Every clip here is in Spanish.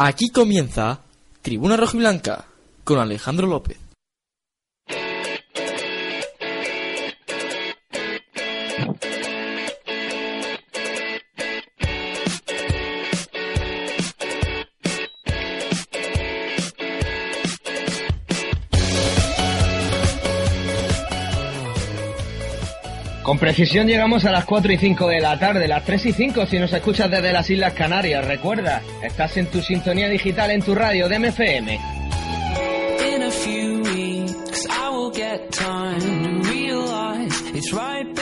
Aquí comienza Tribuna Rojiblanca con Alejandro López. Con precisión llegamos a las 4 y 5 de la tarde, las 3 y 5 si nos escuchas desde las Islas Canarias. Recuerda, estás en tu sintonía digital en tu radio de MFM. In a few weeks, I will get time to realize it's right.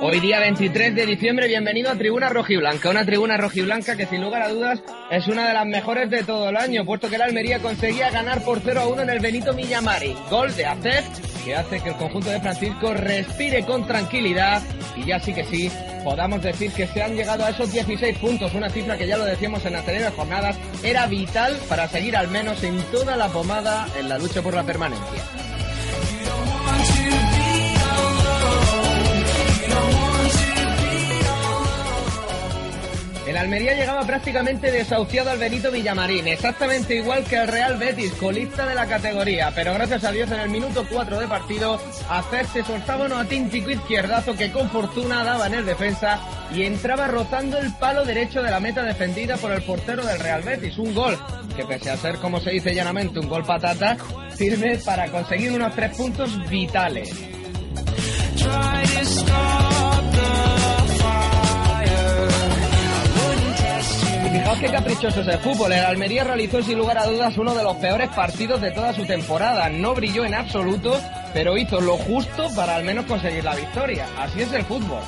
Hoy día 23 de diciembre, bienvenido a Tribuna Rojiblanca, una tribuna rojiblanca que sin lugar a dudas es una de las mejores de todo el año, puesto que la Almería conseguía ganar por 0 a 1 en el Benito Millamari. Gol de Acef que hace que el conjunto de Francisco respire con tranquilidad y ya sí que sí podamos decir que se han llegado a esos 16 puntos, una cifra que ya lo decíamos en anteriores jornadas, era vital para seguir al menos en toda la pomada en la lucha por la permanencia. El Almería llegaba prácticamente desahuciado al Benito Villamarín, exactamente igual que el Real Betis, colista de la categoría, pero gracias a Dios en el minuto 4 de partido, Acef se soltaba un autíntico izquierdazo que con fortuna daba en el defensa y entraba rozando el palo derecho de la meta defendida por el portero del Real Betis, un gol que pese a ser, como se dice llanamente, un gol patata, sirve para conseguir unos tres puntos vitales. Fijaos qué caprichoso es el fútbol. El Almería realizó sin lugar a dudas uno de los peores partidos de toda su temporada. No brilló en absoluto, pero hizo lo justo para al menos conseguir la victoria. Así es el fútbol.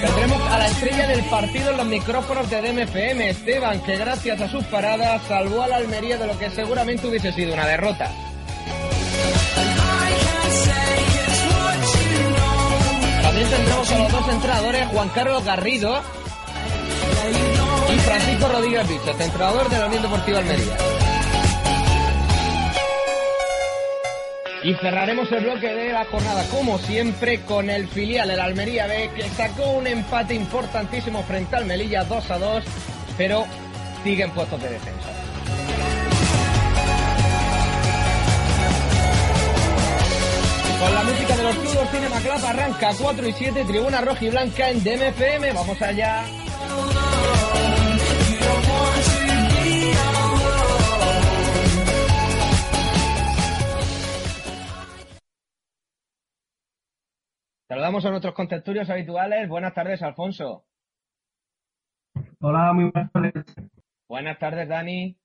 Tendremos a la estrella del partido en los micrófonos de DMFM, Esteban, que gracias a sus paradas salvó a la Almería de lo que seguramente hubiese sido una derrota. También tendremos a los dos entrenadores, Juan Carlos Garrido y Francisco Rodríguez Bichos, entrenador de la Unión Deportiva Almería. Y cerraremos el bloque de la jornada, como siempre, con el filial, el Almería B, que sacó un empate importantísimo frente al Melilla 2 a 2, pero sigue en puestos de defensa. Con la música de los Clubes Cinema Club arranca 4 y 7, tribuna roja y blanca en DMFM. Vamos allá. Saludamos a nuestros contertulios habituales. Buenas tardes, Alfonso. Hola, muy buenas tardes. Buenas tardes, Dani.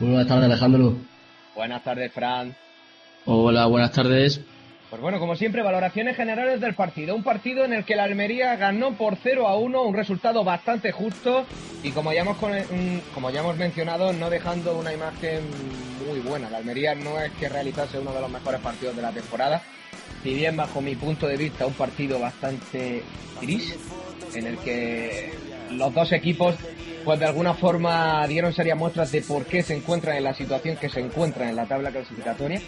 Muy buenas tardes, Alejandro. Buenas tardes, Fran. Hola, buenas tardes. Pues bueno, como siempre, valoraciones generales del partido. Un partido en el que la Almería ganó por 0 a 1, un resultado bastante justo y como ya hemos, mm, como ya hemos mencionado, no dejando una imagen muy buena. La Almería no es que realizase uno de los mejores partidos de la temporada, si bien bajo mi punto de vista un partido bastante gris, en el que los dos equipos pues de alguna forma dieron serias muestras de por qué se encuentran en la situación que se encuentran en la tabla clasificatoria.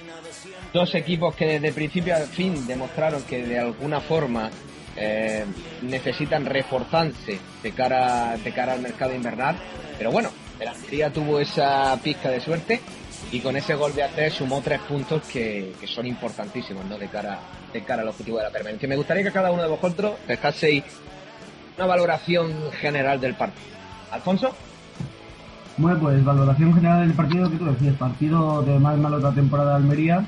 Dos equipos que desde principio a fin demostraron que de alguna forma eh, necesitan reforzarse de cara, de cara al mercado invernal. Pero bueno, el Almería tuvo esa pizca de suerte y con ese gol de hacer sumó tres puntos que, que son importantísimos ¿no? de, cara, de cara al objetivo de la permanencia. Me gustaría que cada uno de vosotros dejaseis una valoración general del partido. Alfonso. Bueno, pues valoración general del partido que tú decías, partido de más malo de la temporada de Almería,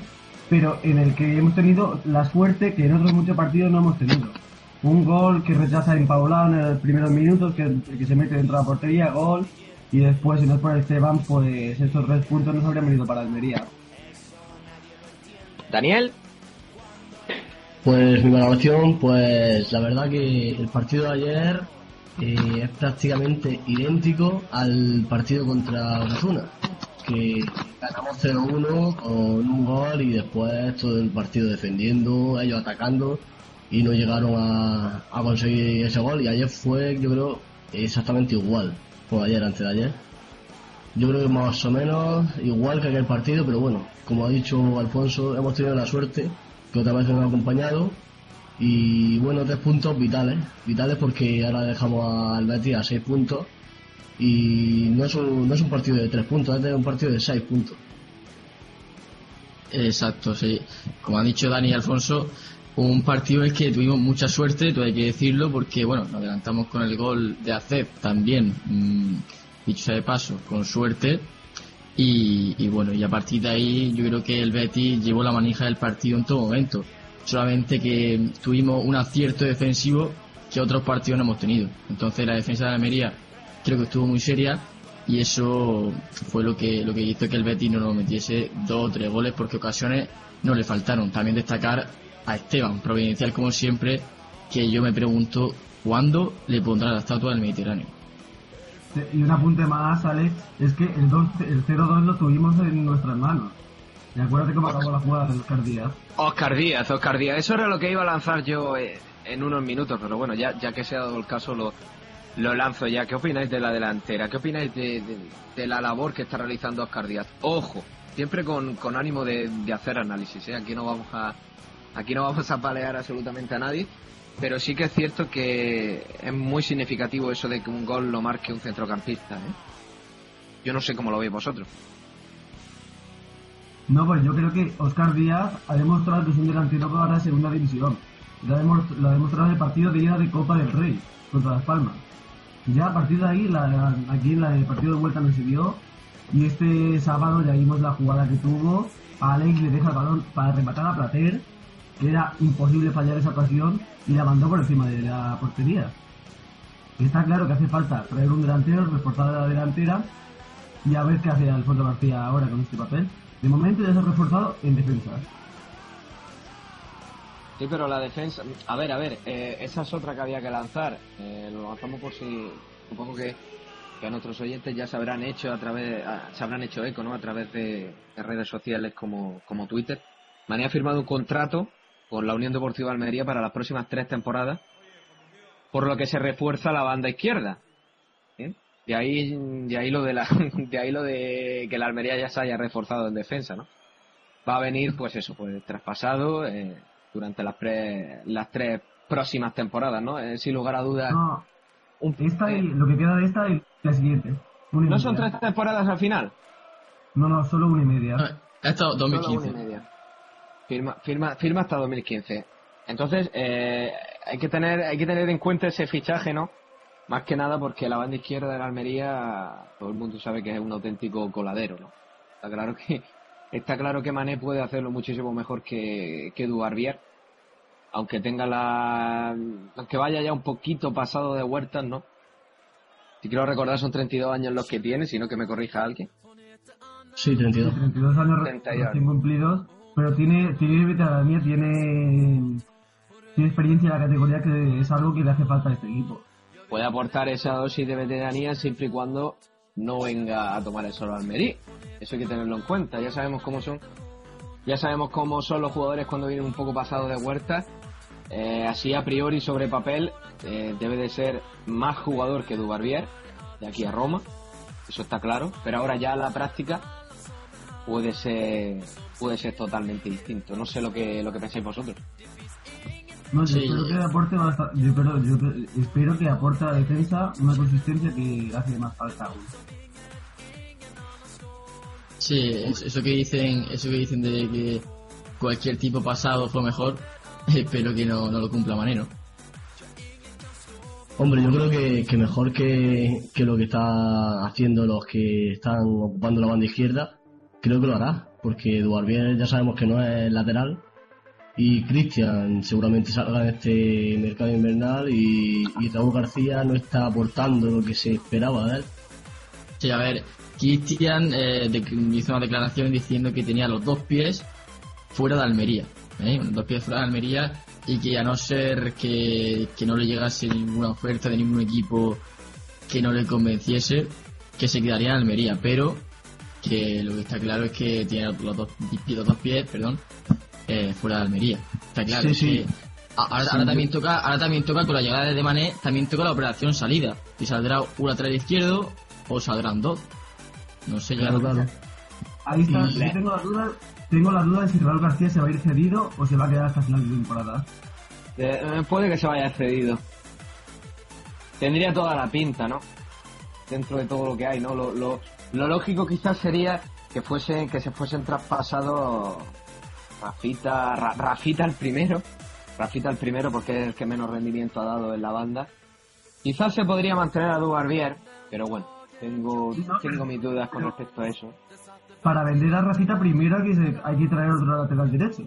pero en el que hemos tenido la suerte que en otros muchos partidos no hemos tenido. Un gol que rechaza Impaulado en los primeros minutos, que, que se mete dentro de la portería, gol, y después si no es por Esteban, pues estos tres puntos no se habrían venido para Almería. Daniel. Pues mi valoración, pues la verdad que el partido de ayer eh, es prácticamente idéntico al partido contra Osasuna, que ganamos 0-1 con un gol y después todo el partido defendiendo, ellos atacando y no llegaron a, a conseguir ese gol y ayer fue yo creo exactamente igual como ayer, antes de ayer. Yo creo que más o menos igual que aquel partido, pero bueno, como ha dicho Alfonso, hemos tenido la suerte que otra vez nos ha acompañado y bueno, tres puntos vitales, vitales porque ahora dejamos al Betis a seis puntos y no es un, no es un partido de tres puntos, es un partido de seis puntos. Exacto, sí. Como ha dicho Dani y Alfonso, un partido en que tuvimos mucha suerte, todo hay que decirlo, porque bueno, nos adelantamos con el gol de Acep también, mmm, dicho sea de paso, con suerte. Y, y, bueno, y a partir de ahí yo creo que el Betis llevó la manija del partido en todo momento. Solamente que tuvimos un acierto defensivo que otros partidos no hemos tenido. Entonces la defensa de Almería creo que estuvo muy seria y eso fue lo que lo que hizo que el Betis no nos metiese dos o tres goles porque ocasiones no le faltaron. También destacar a Esteban, providencial como siempre, que yo me pregunto cuándo le pondrá la estatua del Mediterráneo. Y un apunte más, Alex, es que el, 2, el 0-2 lo tuvimos en nuestras manos. Y acuérdate cómo acabó la jugada de Oscar Díaz. Oscar Díaz, Oscar Díaz. Eso era lo que iba a lanzar yo eh, en unos minutos, pero bueno, ya, ya que se ha dado el caso, lo, lo lanzo ya. ¿Qué opináis de la delantera? ¿Qué opináis de, de, la labor que está realizando Oscar Díaz? Ojo, siempre con, con ánimo de, de hacer análisis. ¿eh? Aquí no vamos a aquí no vamos a palear absolutamente a nadie, pero sí que es cierto que es muy significativo eso de que un gol lo marque un centrocampista. ¿eh? Yo no sé cómo lo veis vosotros. No, pues yo creo que Oscar Díaz ha demostrado que es un delantero para la segunda división. Lo ha, demostrado, en el partido de ida de Copa del Rey contra Las Palmas. Ya a partir de ahí, la, aquí la, el partido de vuelta no se dio. Y este sábado ya vimos la jugada que tuvo. A Alex le deja el balón para rematar a Plater, que era imposible fallar esa ocasión, y la mandó por encima de la portería. Está claro que hace falta traer un delantero, reforzar la delantera, y a ver qué hace Alfonso García ahora con este papel. De momento ya se ha reforzado en defensa. Sí, pero la defensa. A ver, a ver, eh, esa es otra que había que lanzar. Eh, lo lanzamos por si. Supongo que, que a nuestros oyentes ya se habrán hecho a través. Se habrán hecho eco, ¿no? A través de, de, redes sociales como, como Twitter. Mane ha firmado un contrato con la Unión Deportiva Almería para las próximas tres temporadas, por lo que se refuerza la banda izquierda. De ahí, de ahí lo de la, de ahí lo de que la Almería ya se haya reforzado en defensa, ¿no? Va a venir, pues eso, pues traspasado eh, durante las, pre, las tres próximas temporadas, ¿no? Eh, sin lugar a dudas. No, un, esta y, lo que queda de esta y la siguiente. ¿No son tres temporadas al final? No, no, solo una y media. No, esto 2015. Solo una y media. Firma, firma, firma hasta 2015. Entonces, eh, hay que tener, hay que tener en cuenta ese fichaje, ¿no? Más que nada porque la banda izquierda de la Almería, todo el mundo sabe que es un auténtico coladero, ¿no? Está claro que, está claro que Mané puede hacerlo muchísimo mejor que, que Duarbier, aunque tenga la, aunque vaya ya un poquito pasado de huertas, ¿no? Si quiero recordar son 32 años los que tiene, sino que me corrija alguien. Sí, 32. Sí, 32 años recién cumplidos, pero tiene, tiene veteranía, tiene, tiene experiencia en la categoría que es algo que le hace falta a este equipo puede aportar esa dosis de veteranía siempre y cuando no venga a tomar el solo Almería. Eso hay que tenerlo en cuenta. Ya sabemos cómo son, ya sabemos cómo son los jugadores cuando vienen un poco pasados de huerta. Eh, así a priori sobre papel eh, debe de ser más jugador que Dubarbier de aquí a Roma. Eso está claro. Pero ahora ya la práctica puede ser puede ser totalmente distinto. No sé lo que lo que pensáis vosotros. No, yo sí. espero que aporte bastante, yo, espero, yo espero que aporte a la defensa una consistencia que hace más falta aún. Sí, eso que dicen, eso que dicen de que cualquier tipo pasado fue mejor, espero que no, no lo cumpla Manero. Hombre, yo creo que, que mejor que, que, lo que está haciendo los que están ocupando la banda izquierda, creo que lo hará, porque Duarbier ya sabemos que no es lateral, y Cristian seguramente salga en este mercado invernal y, y, Raúl García no está aportando lo que se esperaba. Sí, a ver, Cristian eh, hizo una declaración diciendo que tenía los dos pies fuera de Almería. ¿eh? Los dos pies fuera de Almería y que a no ser que, que no le llegase ninguna oferta de ningún equipo que no le convenciese, que se quedaría en Almería, pero que lo que está claro es que tiene los dos, los dos pies perdón, eh, fuera de Almería. Está claro. Sí, sí. ahora, ahora también toca, ahora también toca con la llegada de Mané, también toca la operación salida. Si saldrá un lateral izquierdo o saldrán dos. No sé ya. Claro, claro. Ahí está, Y- yo tengo la duda, tengo la duda de si Raúl García se va a ir cedido o se va a quedar hasta final de temporada. Eh, puede que se vaya cedido. Tendría toda la pinta, ¿no? Dentro de todo lo que hay, ¿no? Lo, lo, lo lógico quizás sería que fuesen, que se fuesen traspasados Rafita, Ra- Rafita el primero, Rafita el primero porque es el que menos rendimiento ha dado en la banda. Quizás se podría mantener a Dubarbier, pero bueno, tengo, tengo mis dudas con respecto a eso. Para vender a Rafita primero hay que, hay que traer otro lateral derecho.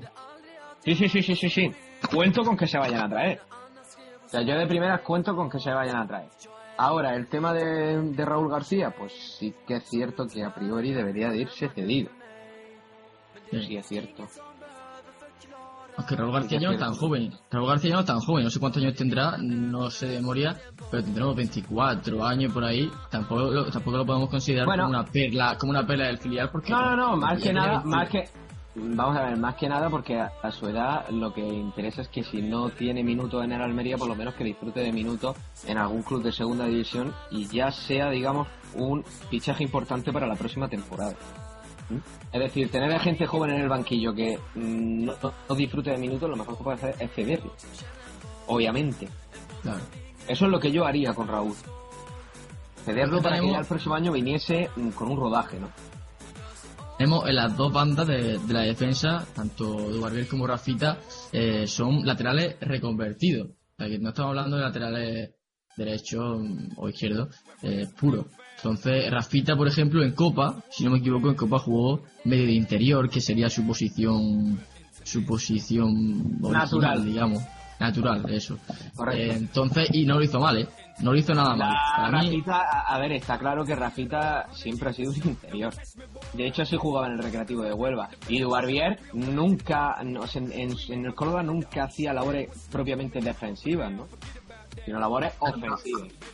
Sí, sí, sí, sí, sí, sí. Cuento con que se vayan a traer. O sea, yo de primeras cuento con que se vayan a traer. Ahora, el tema de, de Raúl García, pues sí que es cierto que a priori debería de irse cedido. Sí, es cierto. Aunque Raúl García ya no es tan joven. Raúl García ya no es tan joven. No sé cuántos años tendrá, no sé de memoria, pero tendrá unos 24 años por ahí. Tampoco lo, tampoco lo podemos considerar Bueno. como una perla, como una perla del filial porque No, no, no, más que nada, más que... Vamos a ver, más que nada porque a, a su edad lo que interesa es que si no tiene minutos en el Almería, por lo menos que disfrute de minutos en algún club de segunda división y ya sea, digamos, un fichaje importante para la próxima temporada. Es decir, tener a gente joven en el banquillo que mm, no, no disfrute de minutos, lo mejor que puede hacer es cederlo. Obviamente. Claro. Eso es lo que yo haría con Raúl. Cederlo para que ya el próximo año viniese mm, con un rodaje, ¿no? Tenemos en las dos bandas de, de la defensa, tanto Dubarbier como Rafita, eh, son laterales reconvertidos. O sea, que no estamos hablando de laterales derechos mm, o izquierdos eh, puros. Entonces, Rafita, por ejemplo, en Copa, si no me equivoco, en Copa jugó medio de interior, que sería su posición, su posición original, Natural. digamos. Natural, eso. Correcto. Eh, entonces, y no lo hizo mal, ¿eh? No lo hizo nada mal. Para Rafita, a a ver, está claro que Rafita siempre ha sido un interior. De hecho, así jugaba en el Recreativo de Huelva. Y Dubarbier nunca, no, en, en- en el Córdoba nunca hacía labores propiamente defensivas, ¿no? Sino labores ofensivas.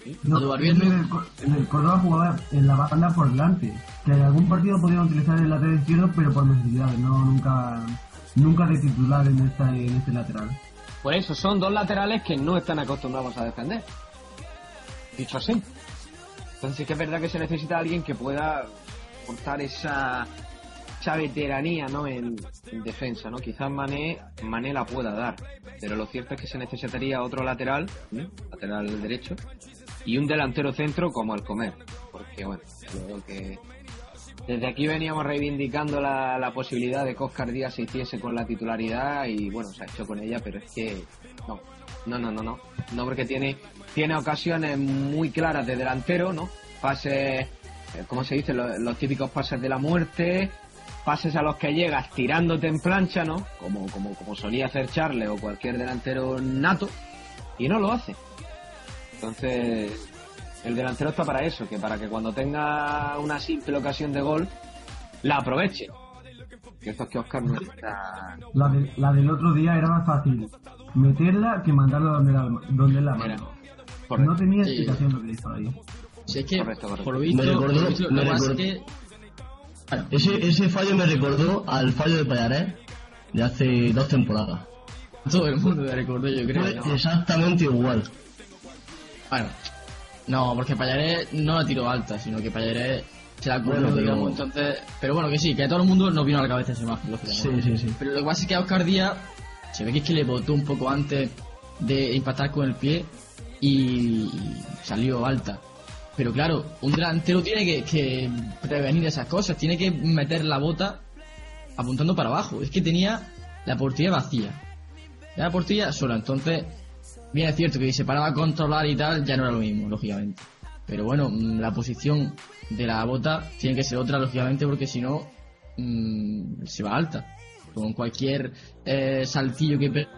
¿sí? No, en, el, en el Córdoba jugaba en la banda por delante. Que en algún partido podían utilizar el lateral izquierdo, pero por necesidades, no nunca nunca de titular en, esta, en este lateral. Por eso, son dos laterales que no están acostumbrados a defender. Dicho así. Entonces sí que es verdad que se necesita alguien que pueda aportar esa, esa veteranía ¿no? en, en defensa. ¿no? Quizás Mané, Mané la pueda dar. Pero lo cierto es que se necesitaría otro lateral, ¿no? lateral derecho, y un delantero centro como el comer. Porque bueno, creo que desde aquí veníamos reivindicando la, la posibilidad de que Oscar Díaz se hiciese con la titularidad y bueno, se ha hecho con ella, pero es que no, no, no, no, no, no porque tiene, tiene ocasiones muy claras de delantero, ¿no? Pases, eh, ¿cómo se dice? Los típicos pases de la muerte, pases a los que llegas tirándote en plancha, ¿no? Como, como, como solía hacer Charles o cualquier delantero nato, y no lo hace. Entonces, el delantero está para eso, que para que cuando tenga una simple ocasión de gol, la aproveche. Que esto es que Oscar no está... La, de- la del otro día era más fácil meterla que mandarla donde la, donde la Mira, mano. Correcto. No tenía Sí. explicación lo que hizo ahí. si es que, Correcto, correcto. por lo visto, lo, lo que pasa es que... Ese, ese fallo me recordó al fallo de Payarés de hace dos temporadas. todo el mundo me recordó, yo creo. Fue ¿no? exactamente igual. Bueno, no, porque Payaré no la tiró alta, sino que Payaré se la cubrió, Bueno, pero- digamos. Entonces, pero bueno, que sí, que a todo el mundo nos vino a la cabeza esa imagen, lógicamente. Sí, sí, sí. Pero lo que pasa es que a Oscar Díaz se ve que es que le botó un poco antes de impactar con el pie y salió alta. Pero claro, un delantero tiene que, prevenir esas cosas, tiene que meter la bota apuntando para abajo. Es que tenía la portería vacía. La portería sola, entonces, bien es cierto que si se paraba a controlar y tal, ya no era lo mismo, lógicamente. Pero bueno, mm, la posición de la bota tiene que ser otra, lógicamente, porque si no, mm, se va alta. Con cualquier eh, saltillo que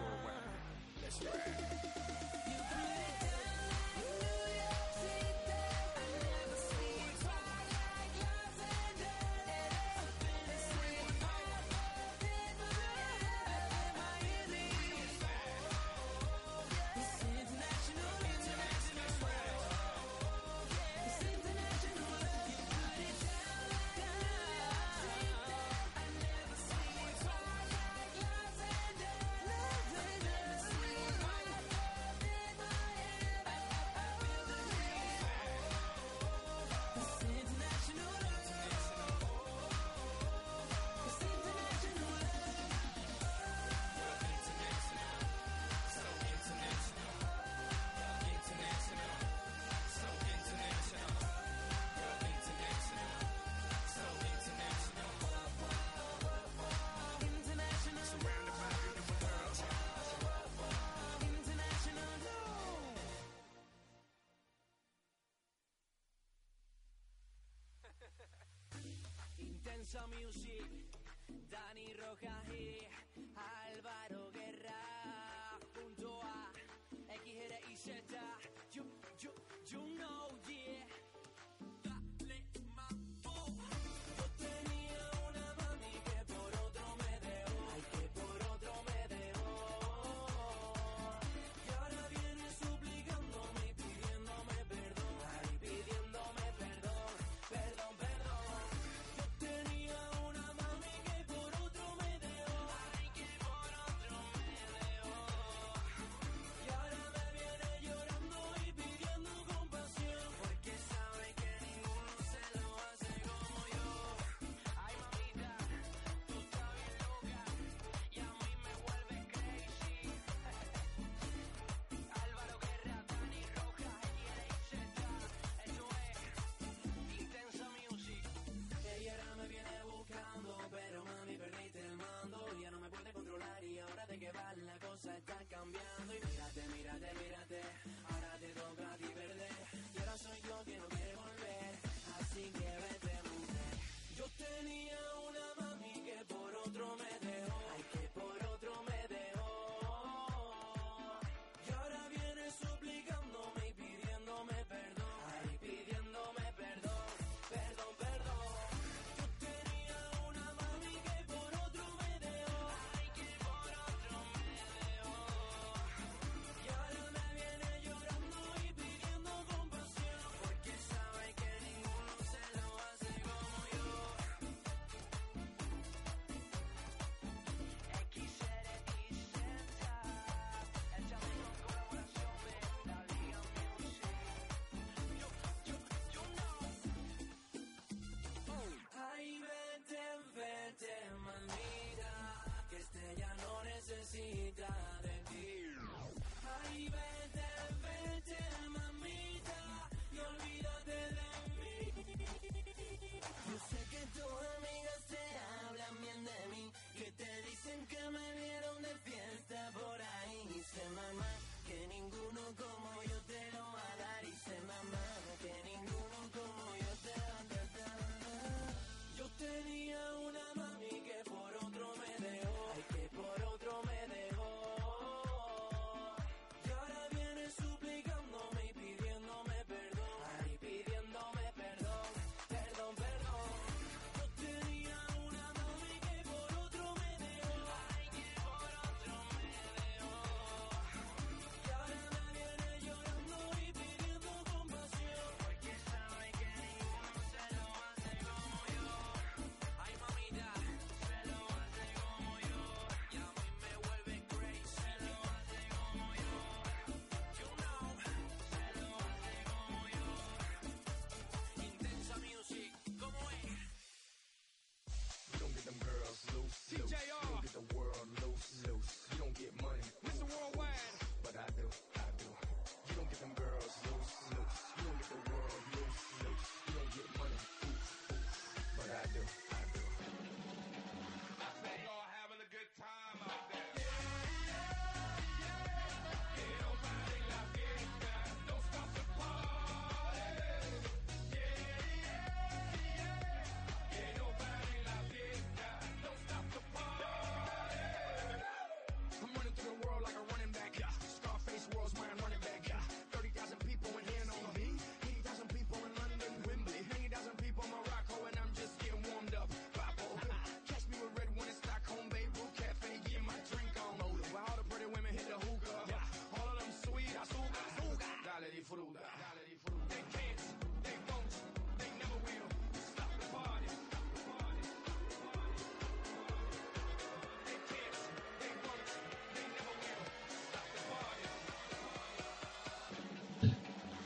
TJR. Loose, get the world loose, loose. You don't get money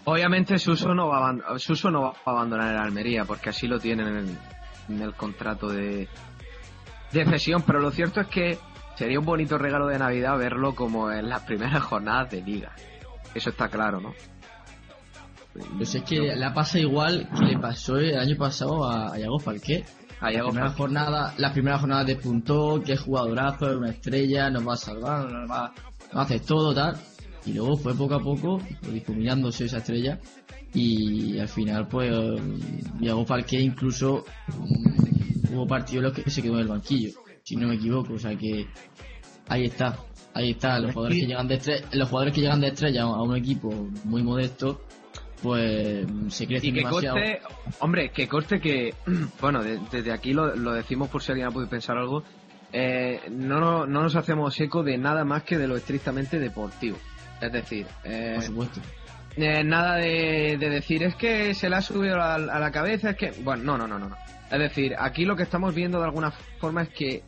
Obviamente Suso no va a, Suso no va a abandonar el Almería porque así lo tienen en el, contrato de cesión, pero lo cierto es que sería un bonito regalo de Navidad verlo como en las primeras jornadas de liga. Eso está claro, ¿no? Pues es que la pasa igual que le pasó el año pasado a, a Iago Falqué. A Iago la primera Falqué. jornada, la primera jornada despuntó, que jugadorazo, es una estrella, nos va a salvar, nos va, nos a hacer todo, tal. Y luego fue poco a poco pues, difuminándose esa estrella y al final pues Iago Falqué incluso mm, hubo partidos en los que se quedó en el banquillo, si no me equivoco, o sea que ahí está, ahí está, los jugadores que llegan de estrella, los jugadores que llegan de estrella a un equipo muy modesto pues se Y crecen que demasiado. coste, hombre, que coste que, bueno, de- desde aquí lo, lo decimos por si alguien ha podido pensar algo, eh, no, no, no nos hacemos eco de nada más que de lo estrictamente deportivo. Es decir, eh, Por supuesto. eh, nada de, de decir es que se le ha subido a, a la cabeza, es que, bueno, no, no, no, no. Es decir, aquí lo que estamos viendo de alguna forma es que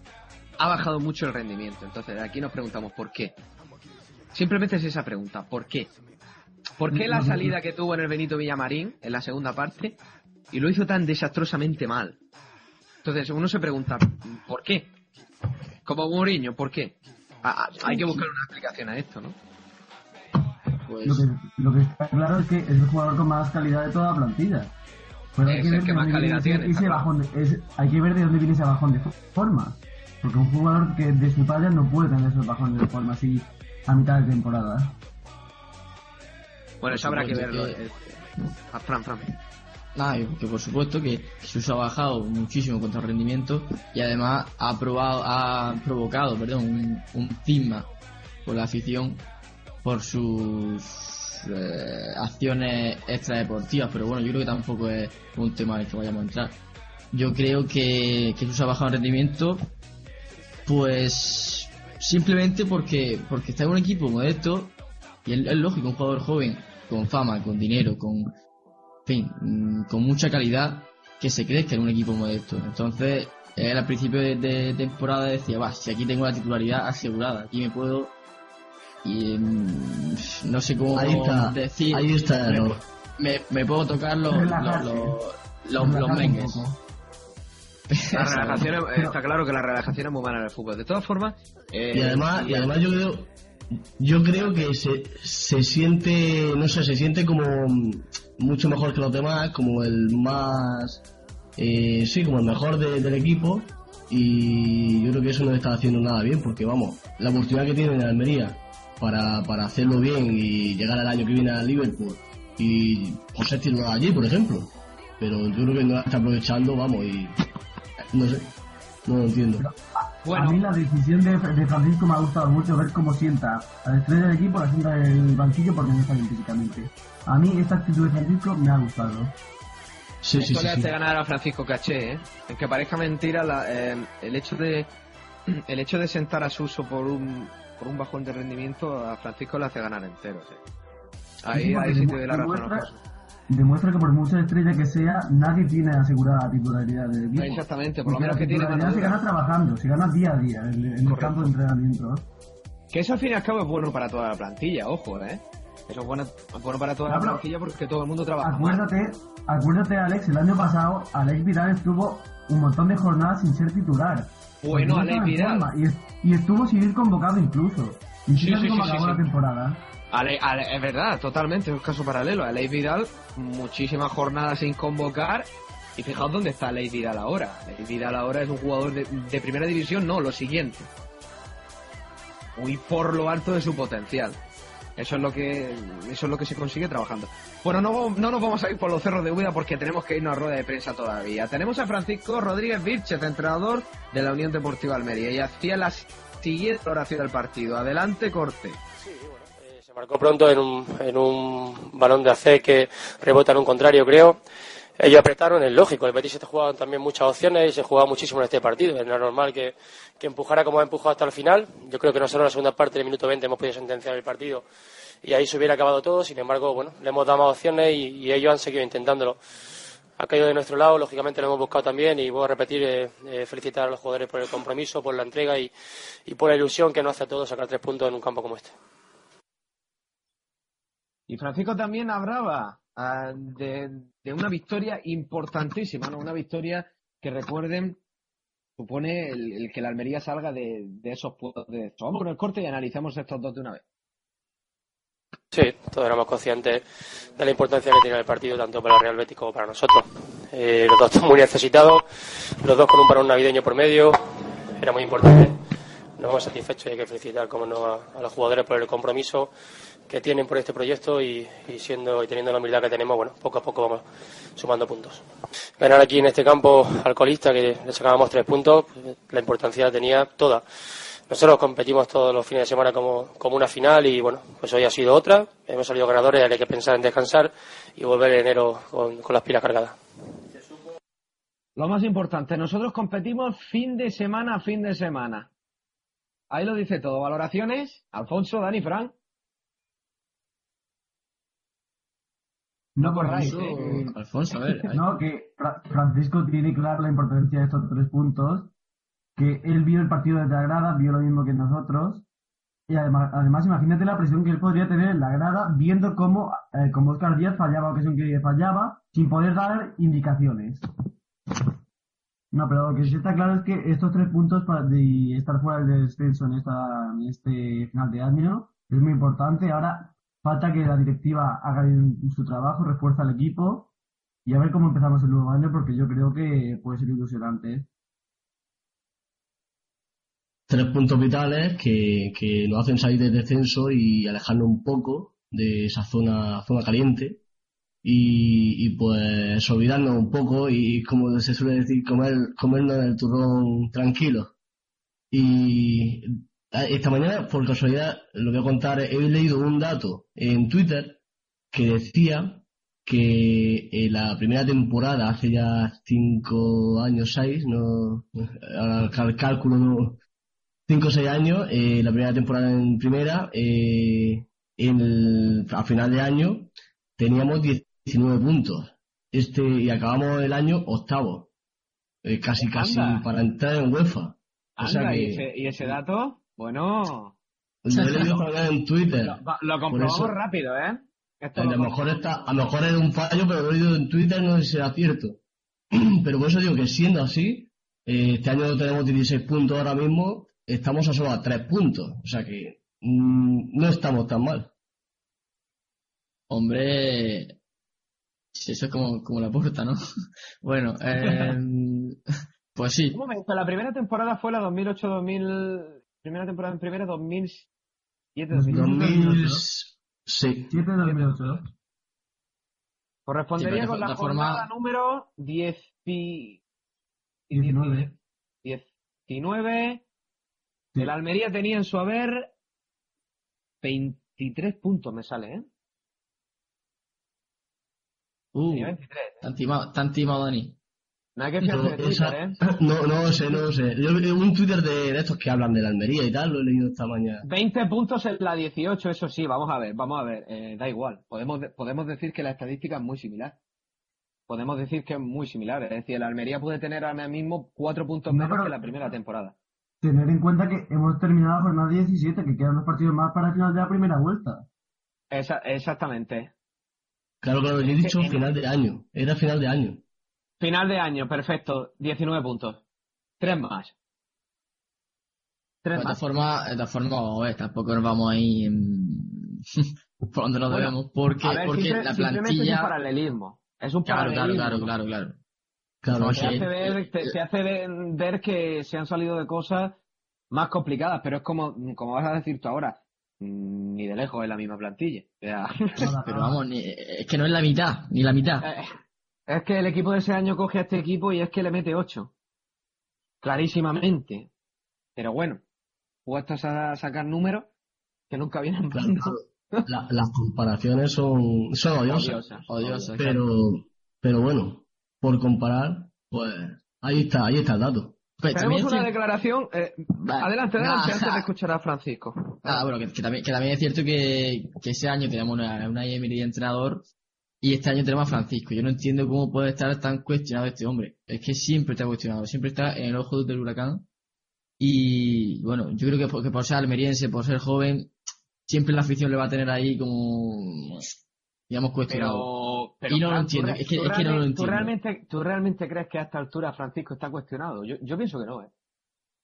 ha bajado mucho el rendimiento. Entonces, aquí nos preguntamos por qué. Simplemente es esa pregunta, ¿por qué? ¿Por qué la salida que tuvo en el Benito Villamarín, en la segunda parte, y lo hizo tan desastrosamente mal? Entonces, uno se pregunta, ¿por qué? Como Mourinho, ¿por qué? Ah, ah, hay que buscar una explicación a esto, ¿no? Pues Lo que, lo que está claro es que es el jugador con más calidad de toda la plantilla. Pero hay Es que el ver que de más dónde calidad viene tiene, ese, está ese claro. bajón de- es- hay que ver de dónde viene ese bajón de forma. Porque un jugador que de su talla no puede tener esos bajones de forma así a mitad de temporada. Bueno, eso habrá que verlo. que- eh. Ah, Fran, Fran. Y que por supuesto que Jesús ha bajado muchísimo contra el rendimiento y además ha probado, ha provocado, perdón, un, un cisma por la afición por sus eh, acciones extradeportivas, pero bueno, yo creo que tampoco es un tema en el que vayamos a entrar. Yo creo que Jesús ha bajado el rendimiento, pues simplemente porque porque está en un equipo modesto y es, es lógico, un jugador joven con fama, con dinero, con en fin, mm, con mucha calidad que se crezca en un equipo modesto. Entonces, él al principio de, de temporada decía, va, si aquí tengo la titularidad asegurada, aquí me puedo... Y mm, no sé cómo Ahí está, decir... ahí está me, error. me, me puedo tocar los, los, los, los, mengues. La relajación es- está claro que la relajación es muy mala en el fútbol. De todas formas, eh, Y además, y además yo creo, yo creo que se, se siente, no sé, se siente como mucho mejor que los demás, como el más, eh, sí, como el mejor de- del equipo. Y yo creo que eso no está haciendo nada bien, porque vamos, la oportunidad que tiene en Almería para, para hacerlo bien y llegar al año que viene a Liverpool y por ser titular allí, por ejemplo. Pero yo creo que no la está aprovechando, vamos, y no sé, no lo entiendo. Bueno. A mí la decisión de, de Francisco me ha gustado mucho ver cómo sienta a la estrella del equipo, la sienta en el banquillo porque no está bien físicamente. A mí esta actitud de Francisco me ha gustado. Sí, Esto sí. le sí. hace ganar a Francisco Caché, ¿eh? Aunque parezca mentira, la- eh, el hecho de el hecho de sentar a Suso por un por un bajón de rendimiento a Francisco le hace ganar enteros. ¿eh? Ahí, Sí, ahí sí te doy la razón. Demuestra, que por mucha estrella que sea, nadie tiene asegurada la titularidad del equipo. Exactamente, por lo menos que tiene titularidad se gana trabajando, se gana día a día en, en el campo de entrenamiento. Que eso al fin y al cabo es bueno para toda la plantilla, ojo, ¿eh? Eso es bueno, bueno para toda la plantilla porque todo el mundo trabaja. mal. Acuérdate, acuérdate Alex, el año pasado Alex Vidal estuvo un montón de jornadas sin ser titular. Bueno, no Alex Vidal. Y, es- y estuvo sin ir convocado incluso. Y Sí, sí, sí, acabó sí, la sí. temporada. Ale- Ale- es verdad, totalmente, es un caso paralelo. A Ley Vidal, muchísimas jornadas sin convocar. Y fijaos dónde está Ley Vidal ahora. Ley Vidal ahora es un jugador de, de primera división, no, lo siguiente. Muy por lo alto de su potencial. Eso es lo que eso es lo que se consigue trabajando. Bueno, no, no nos vamos a ir por los cerros de Úbeda porque tenemos que irnos a rueda de prensa todavía. Tenemos a Francisco Rodríguez Vilches, entrenador de la Unión Deportiva Almería, y hacía la siguiente oración del partido. Adelante, corte. Marcó pronto en un, en un balón de AC que rebota en un contrario, creo. Ellos apretaron, es lógico. El Betis se jugaban también muchas opciones y se jugaba muchísimo en este partido. Era normal que, empujara como ha empujado hasta el final. Yo creo que nosotros en la segunda parte, del minuto 20, hemos podido sentenciar el partido y ahí se hubiera acabado todo. Sin embargo, bueno, le hemos dado más opciones y, ellos han seguido intentándolo. Ha caído de nuestro lado, lógicamente lo hemos buscado también y voy a repetir, eh, eh, felicitar a los jugadores por el compromiso, por la entrega y, y por la ilusión que nos hace a todos sacar tres puntos en un campo como este. Y Francisco también hablaba ah, de, una victoria importantísima, ¿no? Una victoria que recuerden supone el, que la Almería salga de, esos puestos de esto. Vamos con el corte y analizamos estos dos de una vez. Sí, todos éramos conscientes de la importancia que tiene el partido tanto para el Real Betis como para nosotros. Eh, los dos muy necesitados, los dos con un parón navideño por medio, era muy importante. Nos vamos satisfechos y hay que felicitar, como no, a, a los jugadores por el compromiso que tienen por este proyecto y, siendo y teniendo la humildad que tenemos, bueno, poco a poco vamos sumando puntos. Ganar aquí en este campo alcoholista, que le sacábamos tres puntos, pues, la importancia tenía toda. Nosotros competimos todos los fines de semana como, como una final y bueno, pues hoy ha sido otra. Hemos salido ganadores, hay que pensar en descansar y volver en enero con, con las pilas cargadas. Lo más importante, nosotros competimos fin de semana a fin de semana. Ahí lo dice todo. Valoraciones, Alfonso, Dani, Fran. No, por eso- ¿eh? Alfonso, a ver. No, que Fra- Francisco tiene clara la importancia de estos tres puntos, que él vio el partido desde la grada, vio lo mismo que nosotros, y además, además imagínate la presión que él podría tener en la grada viendo cómo, eh, como Oscar Díaz fallaba, ocasión que fallaba, sin poder dar indicaciones. No, pero lo que sí está claro es que estos tres puntos para de estar fuera del descenso en, esta, este final de año es muy importante. Ahora falta que la directiva haga bien su trabajo, refuerza al equipo y a ver cómo empezamos el nuevo año porque yo creo que puede ser ilusionante. Tres puntos vitales que, que nos hacen salir del descenso y alejarnos un poco de esa zona, zona caliente. Y, y pues olvidarnos un poco y como se suele decir, comer, comernos el turrón tranquilo. Y esta mañana, por casualidad, lo voy a contar, he leído un dato en Twitter que decía que en la primera temporada, hace ya cinco años, seis, no, ahora cálculo no, cinco o seis años, eh, la primera temporada en primera, eh, el- a final de año teníamos 19 puntos. Este, y acabamos el año octavo. Eh, casi, casi Anda. para entrar en UEFA. O sea Anda, que- ¿y, ese, y ese dato? Bueno, Lo he leído en Twitter. lo, comprobamos eso- rápido, ¿eh? Esto A lo mejor está, a lo mejor era un fallo, pero lo he leído en Twitter, no sé si será cierto. Pero por eso digo que siendo así, eh, este año tenemos 16 puntos ahora mismo, estamos a solo a 3 puntos. O sea que mm, no estamos tan mal. Hombre, si eso es como, como la puerta, ¿no? bueno, eh, pues sí. Un momento, la primera temporada fue la 2008-2000... Primera temporada en primera, 2007 2008 2000, sí. 7 de 2008. Correspondería Sí, con la forma- jornada número 10 y... 19. 19. Sí. El Almería tenía en su haber 23 puntos, me sale, ¿eh? Uh, Tenía 23. tan timado, tan timado, Dani. No hay que No, de Twitter, ¿eh? no, no lo sé, no lo sé. Yo he un Twitter de, de estos que hablan de la Almería y tal, lo he leído esta mañana. 20 puntos en la 18, eso sí, vamos a ver, vamos a ver, eh, da igual. Podemos, de- podemos decir que la estadística es muy similar. Podemos decir que es muy similar. Es decir, el Almería puede tener ahora mismo cuatro puntos No, menos que la primera temporada. Tener en cuenta que hemos terminado la jornada 17, que quedan dos partidos más para el final de la primera vuelta. Esa- exactamente. Claro, claro, yo he dicho final de año. Era final de año. Final de año, perfecto. 19 puntos. Tres más. Tres De más. formas, de todas formas, vamos a ver, tampoco nos vamos ahí en- por donde nos Bueno, debemos, porque, A ver, porque simple- la simplemente es un plantilla... paralelismo. Es un Claro, claro, paralelismo. claro, claro, claro. Claro, te hace, ver, te, te hace ver, que se han salido de cosas más complicadas, pero es como, como vas a decir tú ahora, ni de lejos es la misma plantilla. O sea, Pero vamos, ni- es que no es la mitad, ni la mitad. eh, es que el equipo de ese año coge a este equipo y es que le mete 8. Clarísimamente. Pero bueno, puestos a sacar números que nunca vienen Claro. La- las comparaciones son, son odiosas. Odiosa, Odiosa, claro. Pero, pero bueno, por comparar, pues ahí está, ahí está el dato. Pues Tenemos una declaración. eh, Vale. adelante, adelante, Nah. antes de escuchar a Francisco. Ah, bueno, que, que también, que también es cierto que, que ese año teníamos una, una Emery de entrenador y este año tenemos a Francisco. Yo no entiendo cómo puede estar tan cuestionado este hombre. Es que siempre está cuestionado, siempre está en el ojo del huracán. Y bueno, yo creo que por, que por ser almeriense, por ser joven, siempre la afición le va a tener ahí como, digamos, cuestionado. Pero, pero Y no lo entiendo, ¿tú es que- es que no lo realmente- entiendo. ¿tú realmente, ¿Tú realmente crees que a esta altura Francisco está cuestionado? Yo, yo pienso que no, ¿eh?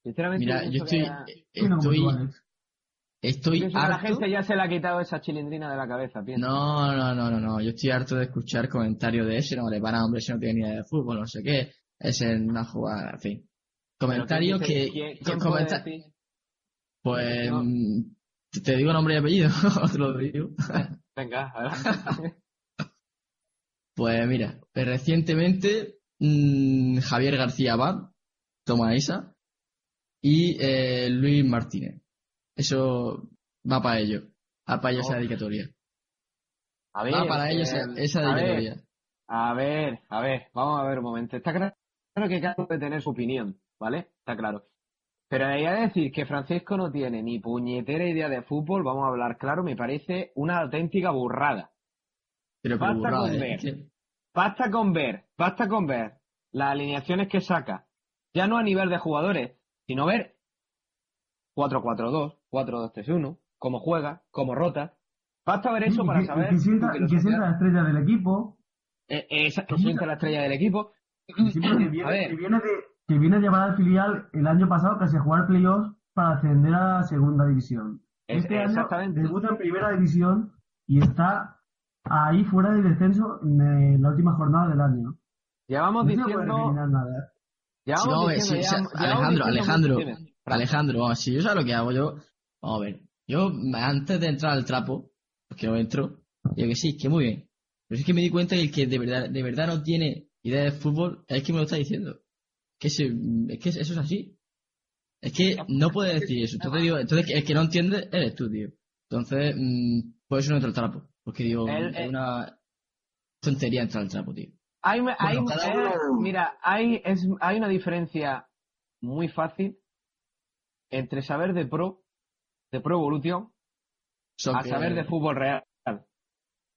Sinceramente, Mira, yo estoy, ya- como estoy, Alex. estoy pienso que la harto. gente ya se le ha quitado esa chilindrina de la cabeza, pienso. No, no, no, no, no. Yo estoy harto de escuchar comentarios de ese, no le para hombre, ese no tiene ni idea de fútbol, no sé qué. Ese es una jugada, en fin. Comentarios ¿quién dice- que, ¿Quién, quién comenta-? Pues No. te- digo nombre y apellido, te lo digo. Venga, adelante. Pues mira, eh, recientemente mm, Javier García Abad, toma esa, y eh, Luis Martínez. Eso va para ellos, va para ellos esa Oh. dedicatoria. A ver, Va para ellos eh, esa- esa a ver, dedicatoria. A ver, a ver, vamos a ver un momento. Está claro que cada uno puede tener su opinión, ¿vale? Está claro. Pero de ahí a decir que Francisco no tiene ni puñetera idea de fútbol, vamos a hablar claro, me parece una auténtica burrada. Pero, Basta burrada, con ¿eh? ver. Que- Basta con ver, basta con ver las alineaciones que saca, ya no a nivel de jugadores, sino ver 4-4-2, 4-2-3-1, cómo juega, cómo rota. Basta ver eso Y para que- saber que sienta, que filosofía. sienta la estrella del equipo, Eh, eh, esa- que siente la estrella del equipo. que que viene, A ver. que viene de, que viene llevar al filial el año pasado casi a jugar playoffs para ascender a la segunda división. Es- Este año exactamente. debuta en primera división y está ahí fuera del descenso en la última jornada del año. No puede diciendo, nada. Sí, vamos diciendo sí, ya- Alejandro, diciendo Alejandro. Alejandro, vamos, si yo sé lo que hago, yo, vamos a ver, yo antes de entrar al trapo, porque no entro, digo que sí, que muy bien. Pero es que me di cuenta que el que de verdad, de verdad no tiene idea de fútbol es el que me lo está diciendo. Que se- es que eso es así. Es que no puedes decir eso. Entonces digo, entonces el que no entiende eres tú, tío. Entonces, mm, por eso no entro al trapo. Porque digo, El- es el- una tontería entrar al trapo, tío. Hay, eh, uno- mira, hay, es, hay una diferencia muy fácil entre saber de pro, de pro evolution, Son a que- saber de fútbol real.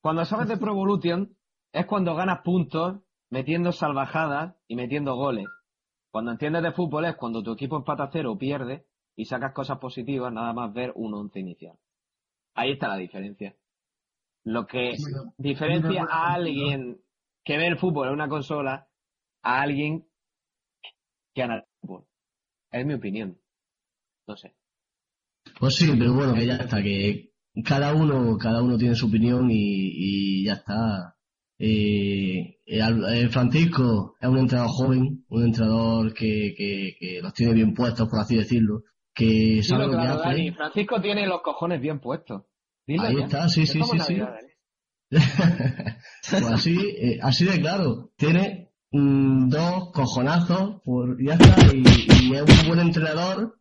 Cuando sabes de Pro Evolution es cuando ganas puntos metiendo salvajadas y metiendo goles. Cuando entiendes de fútbol es cuando tu equipo empata a cero o pierde y sacas cosas positivas nada más ver un once inicial. Ahí está la diferencia. Lo que diferencia a alguien que ve el fútbol en una consola a alguien que gana el fútbol. Es mi opinión. No sé. Pues sí, pero bueno, que ya está, que cada uno, cada uno tiene su opinión y, y ya está. Eh, Francisco es un entrenador joven, un entrenador que, que, que los tiene bien puestos, por así decirlo, que sabe lo que hace. Dani. Francisco tiene los cojones bien puestos. Dilo Ahí ya. está, sí, sí, sí, sí. Pues así, eh, así de claro. Tiene mm, dos cojonazos, por, ya está, y, y es un buen entrenador.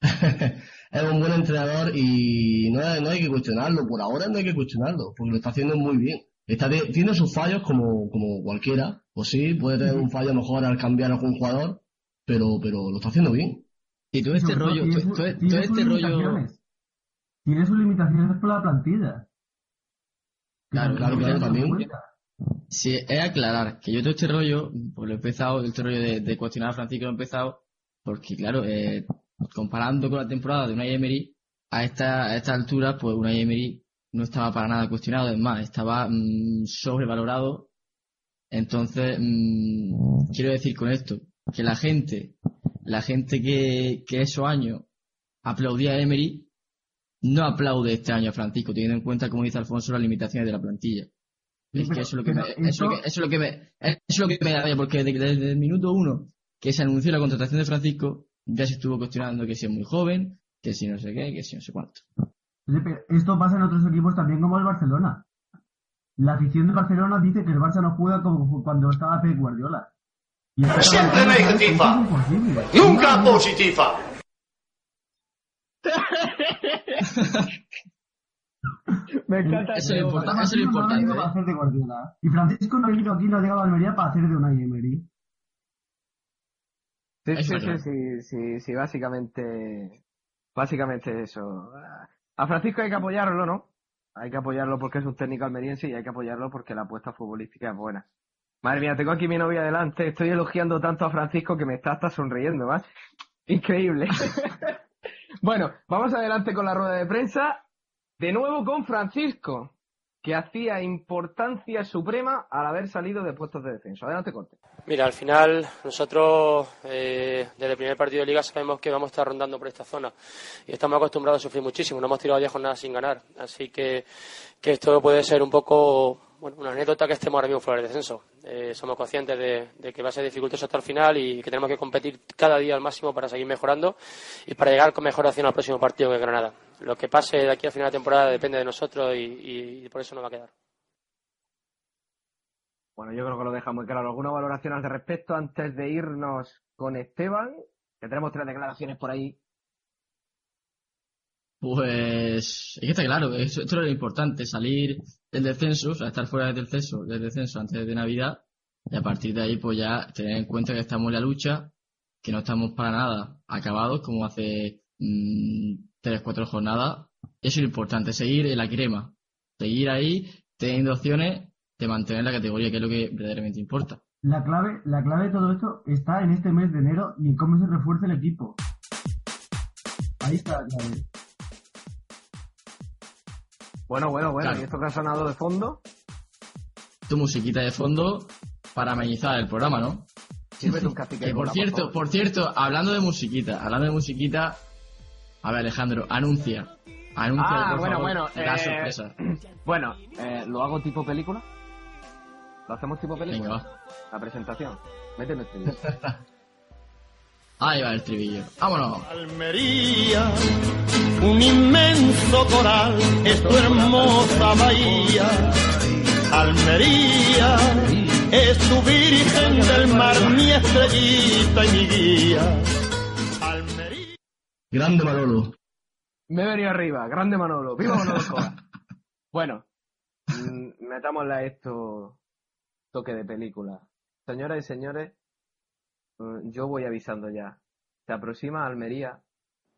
es un buen entrenador y no, hay- no hay que cuestionarlo. Por ahora no hay que cuestionarlo, porque lo está haciendo muy bien. Está de- tiene sus fallos como, como cualquiera. Pues sí, puede tener un fallo mejor al cambiar a algún jugador, pero, pero lo está haciendo bien. Y todo este rollo, todo, este rollo. Tiene sus limitaciones por la plantilla. Claro, claro, también. Sí, es aclarar que yo todo este rollo, pues lo he empezado, este rollo de, de cuestionar a Francisco lo he empezado, porque claro, eh, comparando con la temporada de una Emery, a esta, a esta altura, pues una Emery no estaba para nada cuestionado, es más, estaba mm, sobrevalorado. Entonces, mm, quiero decir con esto, que la gente, la gente que, que esos años aplaudía a Emery, no aplaude este año a Francisco, teniendo en cuenta, como dice Alfonso, las limitaciones de la plantilla. Es que pero- eso es lo que me, pero eso es lo que, esto- eso es lo que me, eso es lo que me da rabia, porque desde, desde el minuto uno que se anunció la contratación de Francisco, ya se estuvo cuestionando que si es muy joven, que si no sé qué, que si no sé cuánto. Esto pasa en otros equipos también como el Barcelona. La afición de Barcelona dice que el Barça no juega como cuando estaba Pep Guardiola. Y Siempre negativa. Nunca positiva. Me encanta Eso es importante. Eso es lo Francisco no ha importante, para ¿eh? hacer de Guardiola. Y Francisco no ha venido aquí, no ha llegado a Almería para hacer de una Emery. Sí, sí, sí, sí, sí, sí, básicamente, básicamente eso. A Francisco hay que apoyarlo, ¿no? Hay que apoyarlo porque es un técnico almeriense y hay que apoyarlo porque la apuesta futbolística es buena. Madre mía, tengo aquí mi novia delante, estoy elogiando tanto a Francisco que me está hasta sonriendo, ¿vas? Increíble. bueno, vamos adelante con la rueda de prensa. De nuevo con Francisco, que hacía importancia suprema al haber salido de puestos de descenso. Adelante, Corte. Mira, al final nosotros eh, desde el primer partido de liga sabemos que vamos a estar rondando por esta zona y estamos acostumbrados a sufrir muchísimo. No hemos tirado 10 jornadas sin ganar, así que, que esto puede ser un poco bueno, una anécdota que estemos ahora mismo fuera del descenso. Eh, somos conscientes de, que va a ser dificultoso hasta el final y que tenemos que competir cada día al máximo para seguir mejorando y para llegar con mejor acción al próximo partido que Granada. Lo que pase de aquí al final de temporada depende de nosotros y, y por eso no va a quedar. Bueno, yo creo que lo deja muy claro. ¿Alguna valoración al respecto antes de irnos con Esteban? Que tenemos tres declaraciones por ahí. Pues es que está claro, eso- esto es lo importante, salir del descenso, o sea, estar fuera del descenso, del descenso antes de Navidad, y a partir de ahí, pues ya tener en cuenta que estamos en la lucha, que no estamos para nada acabados, como hace mm, tres, cuatro jornadas. Eso es lo importante, seguir en la crema, seguir ahí, teniendo opciones de mantener la categoría, que es lo que verdaderamente importa. La clave, la clave de todo esto está en este mes de enero y en cómo se refuerza el equipo. Ahí está la clave. Bueno, bueno, bueno. Claro. ¿Y esto que ha sonado de fondo? Tu musiquita de fondo para amenizar el programa, ¿no? Sírvete un Que por cierto, por cierto, hablando de musiquita, hablando de musiquita, a ver Alejandro, anuncia, anuncia Ah, por bueno, favor, bueno, la eh, sorpresa. Bueno, eh, ¿lo hago tipo película? ¿Lo hacemos tipo película? Venga, va. La presentación. Méteme este vídeo. Ahí va el trivillo. Vámonos. Almería, un inmenso coral es tu hermosa bahía. Almería, es tu virgen del mar, mi estrellita y mi guía. Almería. Grande Manolo. Me he venido arriba. Grande Manolo. ¡Viva Manolo Escobar! bueno, mm, metámosle a esto toque de película. Señoras y señores, mm, yo voy avisando ya. Se aproxima a Almería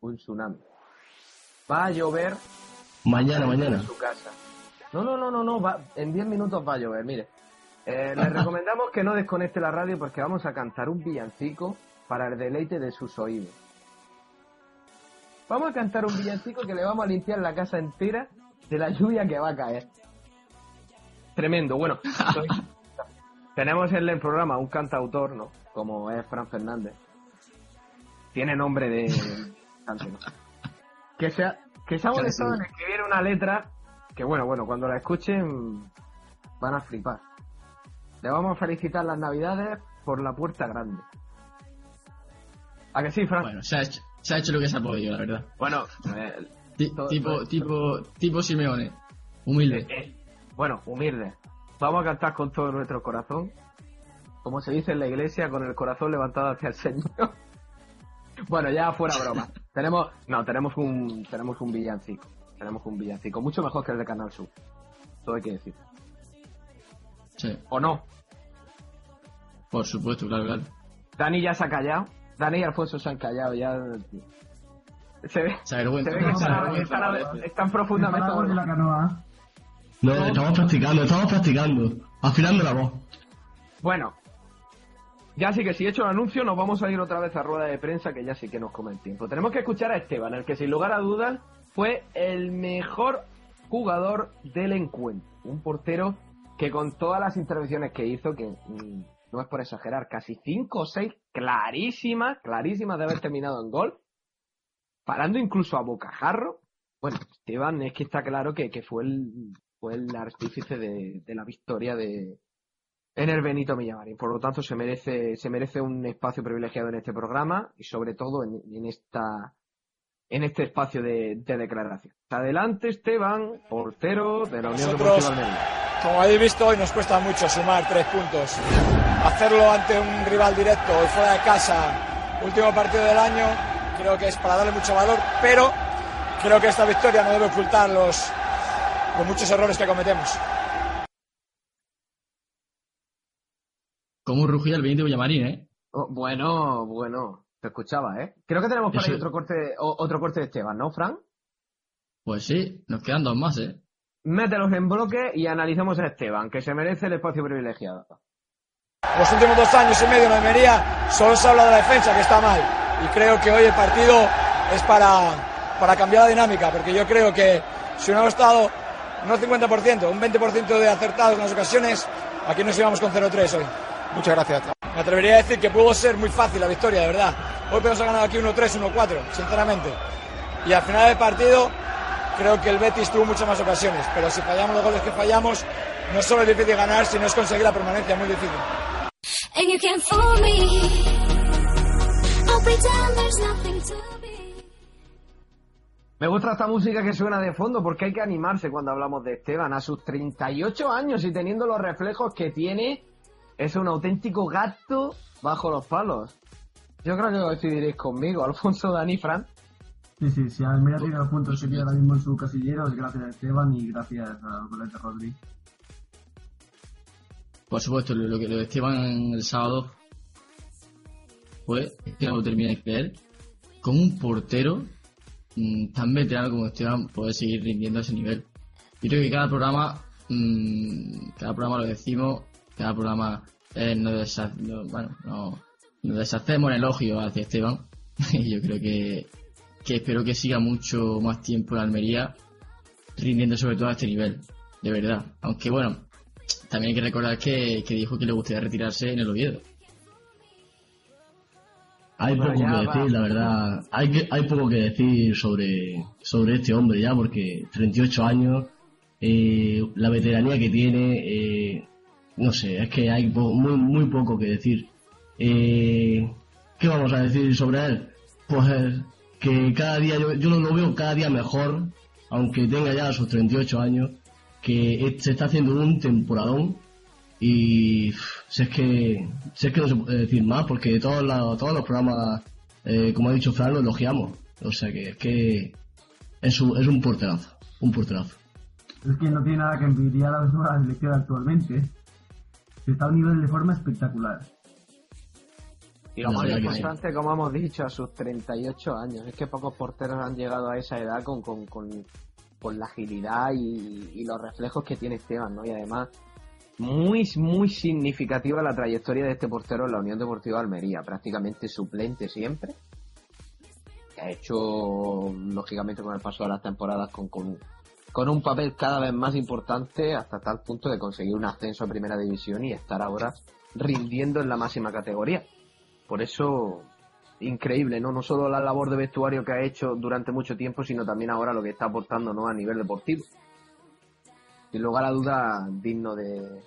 un tsunami. Va a llover Mañana, mañana. en su casa. No, no, no, no, no, va, en 10 minutos va a llover, mire. Eh, les recomendamos que no desconecte la radio porque vamos a cantar un villancico para el deleite de sus oídos. Vamos a cantar un villancico que le vamos a limpiar la casa entera de la lluvia que va a caer. Tremendo, bueno. soy- tenemos en el programa un cantautor, ¿no? Como es Fran Fernández. Tiene nombre de. Que se ha, que se ha molestado en escribir una letra que, bueno, bueno, cuando la escuchen van a flipar. Le vamos a felicitar las navidades por la puerta grande. ¿A que sí, Fran? Bueno, se ha hecho, se ha hecho lo que se ha podido, la verdad. Bueno, eh, todo- tipo, todo- tipo, tipo Simeone. Humilde. eh, bueno, humilde. Vamos a cantar con todo nuestro corazón. Como se dice en la iglesia, con el corazón levantado hacia el Señor. bueno, ya fuera broma. Tenemos, no, tenemos un, tenemos un villancico. Tenemos un villancico. Mucho mejor que el de Canal Sur. Todo hay que decir. Sí, ¿O no? por supuesto, claro, claro. Dani ya se ha callado. Dani y Alfonso se han callado ya. Se ve, Se se ve que se están, están- profundamente la canoa. No, estamos practicando, estamos practicando. Afilando la voz. Bueno, ya sí que si he hecho el anuncio, nos vamos a ir otra vez a rueda de prensa, que ya sí que nos come el tiempo. Tenemos que escuchar a Esteban, el que sin lugar a dudas fue el mejor jugador del encuentro. Un portero que con todas las intervenciones que hizo, que mm, no es por exagerar, casi cinco o seis clarísimas, clarísimas de haber terminado en gol, parando incluso a bocajarro. Bueno, Esteban es que está claro que, que fue el fue el artífice de, de la victoria de, en el Benito Villamarín. Por lo tanto, se merece, se merece un espacio privilegiado en este programa y sobre todo en, en esta en este espacio de, de declaración. Adelante, Esteban, portero de la Unión Nosotros- Deportiva. Como habéis visto, hoy nos cuesta mucho sumar tres puntos. Hacerlo ante un rival directo y fuera de casa, último partido del año, creo que es para darle mucho valor, pero creo que esta victoria no debe ocultar los, los muchos errores que cometemos. Como rugía el Benito Villamarín, ¿eh? Oh, bueno, bueno, te escuchaba, ¿eh? Creo que tenemos por ahí Eso- otro corte, o- otro corte de Esteban, ¿no, Fran? Pues sí, nos quedan dos más, ¿eh? Mételos en bloque y analizamos a Esteban, que se merece el espacio privilegiado. Los últimos dos años y medio en Almería solo se habla de la defensa, que está mal. Y creo que hoy el partido es para, para cambiar la dinámica, porque yo creo que si hubiéramos estado no 50%, un 20% de acertados en las ocasiones, aquí nos íbamos con 0-3 hoy. Muchas gracias. Me atrevería a decir que pudo ser muy fácil la victoria, de verdad. Hoy podemos haber ganado aquí 1-3, 1-4, sinceramente. Y al final del partido creo que el Betis tuvo muchas más ocasiones, pero si fallamos los goles que fallamos, no solo es difícil ganar, sino es conseguir la permanencia, muy difícil. Me gusta esta música que suena de fondo porque hay que animarse cuando hablamos de Esteban. A sus 38 años y teniendo los reflejos que tiene, es un auténtico gato bajo los palos. Yo creo que coincidiréis conmigo, Alfonso, Dani, Fran. Sí, sí, si Almería tiene los puntos que tiene ahora mismo en su casillero es gracias a Esteban y gracias al golete Rodri. Por supuesto, lo, lo que lo de Esteban el sábado fue, que no lo terminé de creer, con un portero mm, tan veterano como Esteban puede seguir rindiendo a ese nivel. Yo creo que cada programa, mm, cada programa lo decimos, cada programa eh, nos, no- bueno, no- nos deshacemos en elogio hacia Esteban. y yo creo que, que espero que siga mucho más tiempo en Almería, rindiendo sobre todo a este nivel, de verdad. Aunque bueno, también hay que recordar que, que dijo que le gustaría retirarse en el Oviedo. Hay Bueno, poco que va. decir, la verdad. Hay, que, hay poco que decir sobre, sobre este hombre ya, porque 38 años, eh, la veteranía que tiene, eh, no sé, es que hay muy, muy poco que decir. Eh, ¿Qué vamos a decir sobre él? Pues eh, que cada día, yo, yo lo veo cada día mejor, aunque tenga ya sus 38 años, que se está haciendo un temporadón y pff, si es que si que no se puede decir más porque todos los, todos los programas eh, como ha dicho Fran lo elogiamos o sea que es que es un, es un porterazo un porterazo Es que no tiene nada que envidiar a la selección actualmente. Está a un nivel de forma espectacular. Y lo La más verdad que sí. importante, como hemos dicho, a sus 38 años. Es que pocos porteros han llegado a esa edad con, con, con, con la agilidad y, y los reflejos que tiene Esteban, ¿no? Y además, muy, muy significativa la trayectoria de este portero en la Unión Deportiva de Almería. Prácticamente suplente siempre. Que ha hecho, lógicamente, con el paso de las temporadas con, con, con un papel cada vez más importante hasta tal punto de conseguir un ascenso a Primera División y estar ahora rindiendo en la máxima categoría. Por eso, increíble, ¿no? No solo la labor de vestuario que ha hecho durante mucho tiempo, sino también ahora lo que está aportando, ¿no? A nivel deportivo. Sin lugar a duda, digno de,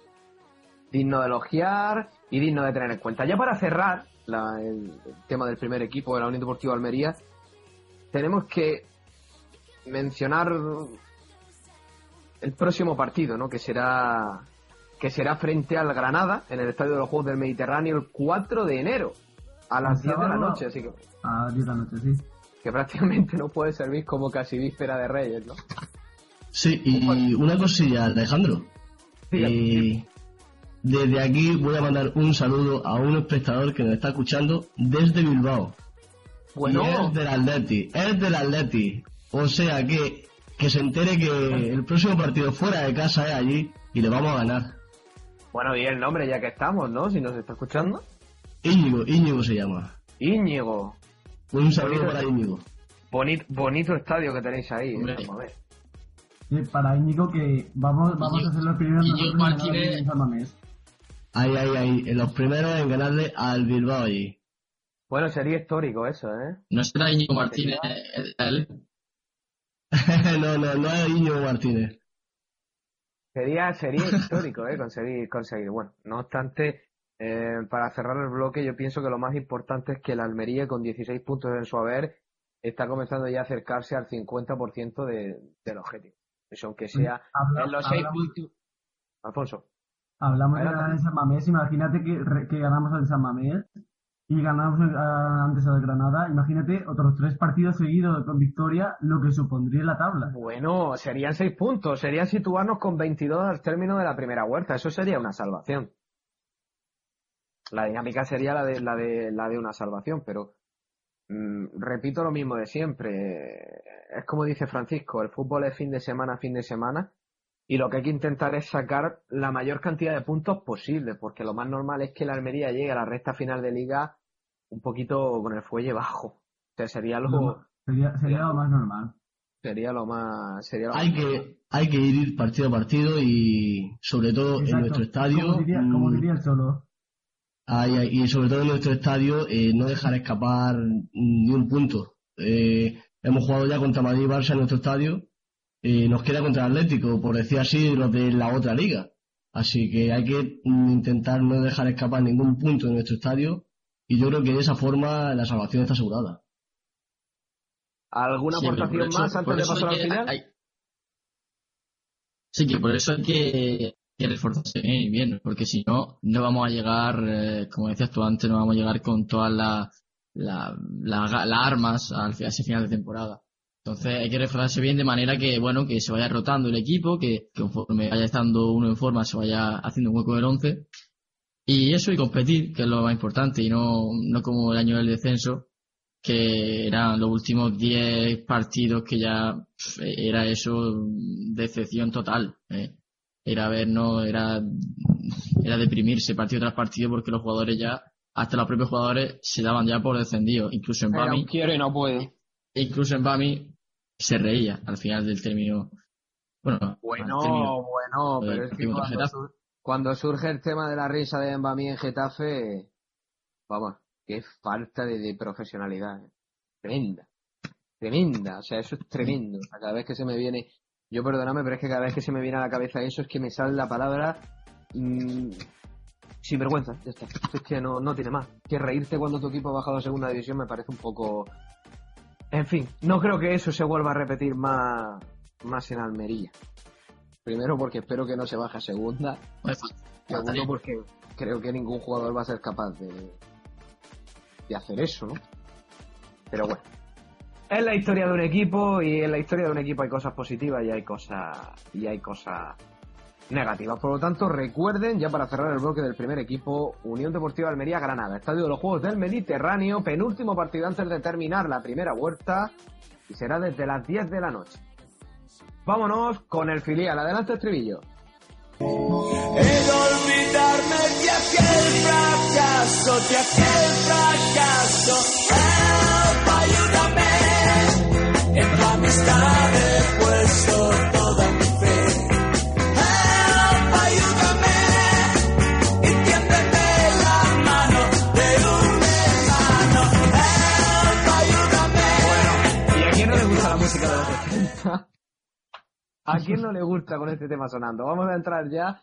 digno de elogiar y digno de tener en cuenta. Ya para cerrar el tema del primer equipo de la Unión Deportiva Almería, tenemos que mencionar el próximo partido, ¿no? Que será que será frente al Granada en el Estadio de los Juegos del Mediterráneo el 4 de enero a las ¿El 10 de la noche, así que, A 10 de la noche, sí. que prácticamente no puede servir como casi víspera de Reyes, ¿no? sí y una cosilla Alejandro Sí, Eh, desde aquí voy a mandar un saludo a un espectador que nos está escuchando desde Bilbao Bueno. y es del Atleti es del Atleti o sea que que se entere que el próximo partido fuera de casa es allí y le vamos a ganar Bueno, y el nombre ya que estamos, ¿no? Si nos está escuchando. Íñigo, Íñigo se llama. Íñigo. Un saludo Bonito- para Íñigo. Bonito, bonito estadio que tenéis ahí. ¿eh? Hombre. Vamos a ver. Sí, para Íñigo que vamos, vamos a ser los primeros Íñigo Martínez-. Ahí, ahí, ahí. En los primeros en ganarle al Bilbao allí. Bueno, sería histórico eso, ¿eh? No será Íñigo Martínez el- el- no, no, no es Íñigo Martínez. Sería, sería histórico, ¿eh? Conseguir, conseguir. Bueno, no obstante, eh, para cerrar el bloque, yo pienso que lo más importante es que el Almería, con 16 puntos en su haber, está comenzando ya a acercarse al 50% de, del objetivo. Eso, aunque sea Habla- en los 6 hablamos- puntos. Alfonso. Hablamos de ganar en San Mamés, imagínate que ganamos en San Mamés y ganamos a- antes al Granada, imagínate otros tres partidos seguidos con victoria, lo que supondría la tabla. Bueno, serían 6 puntos. Serían situarnos con 22 al término de la primera vuelta. Eso sería una salvación. La dinámica sería la de, la de, la de una salvación, pero mm, repito lo mismo de siempre. Es como dice Francisco, el fútbol es fin de semana fin de semana y lo que hay que intentar es sacar la mayor cantidad de puntos posible, porque lo más normal es que la Almería llegue a la recta final de liga un poquito con el fuelle bajo. O sea, sería lo, Sería, sería lo más normal. sería lo más, sería lo Hay más que, hay que ir partido a partido y sobre todo en nuestro estadio. Como diría, como mm, diría el solo. Ay, ay, y sobre todo en nuestro estadio, eh, no dejar escapar mm, ni un punto. Eh, hemos jugado ya contra Madrid y Barça en nuestro estadio. eh, nos queda contra el Atlético, por decir así, los de la otra liga. Así que hay que mm, intentar no dejar escapar ningún punto de nuestro estadio y yo creo que de esa forma la salvación está asegurada. ¿Alguna Siempre, aportación eso- más antes de pasar hay al que- final? hay- Sí, que por eso hay que, que reforzarse bien, y bien, porque si no, no vamos a llegar, eh, como decías tú antes, no vamos a llegar con todas las la, la- las armas al, a ese final de temporada. Entonces hay que reforzarse bien de manera que, bueno, que se vaya rotando el equipo, que, que conforme vaya estando uno en forma se vaya haciendo un hueco del once. Y eso y competir, que es lo más importante, y no, no como el año del descenso, que eran los últimos 10 partidos que ya pf, era eso decepción total. eh. Era ver, no, era, era deprimirse partido tras partido porque los jugadores ya, hasta los propios jugadores se daban ya por descendidos. Incluso en Era Bami, quiero y no puedo. incluso en Bami se reía al final del término. Bueno, Bueno, bueno, pero es que cuando, cuando surge el tema de la risa de Mbami en Getafe, vamos, qué falta de, profesionalidad. eh. Tremenda. Tremenda. O sea, eso es tremendo. O sea, cada vez que se me viene, yo perdóname, pero es que cada vez que se me viene a la cabeza eso es que me sale la palabra mm, sin vergüenza. Ya está. Es que no, no tiene más. Que reírte cuando tu equipo ha bajado a segunda división me parece un poco... En fin, no creo que eso se vuelva a repetir más, más en Almería. Primero porque espero que no se baje a segunda. Pues, Segundo porque creo que ningún jugador va a ser capaz de, de hacer eso, ¿no? Pero bueno. Es la historia de un equipo y en la historia de un equipo hay cosas positivas y hay cosas y hay cosas negativas. Por lo tanto, recuerden, ya para cerrar el bloque del primer equipo, Unión Deportiva Almería Granada, Estadio de los Juegos del Mediterráneo, penúltimo partido antes de terminar la primera vuelta y será desde las 10 de la noche. Vámonos con el filial. Adelante, estribillo. De olvidarme de aquel fracaso, de aquel fracaso. Help, ayúdame. En tu amistad he puesto ¿A quién no le gusta con este tema sonando? Vamos a entrar ya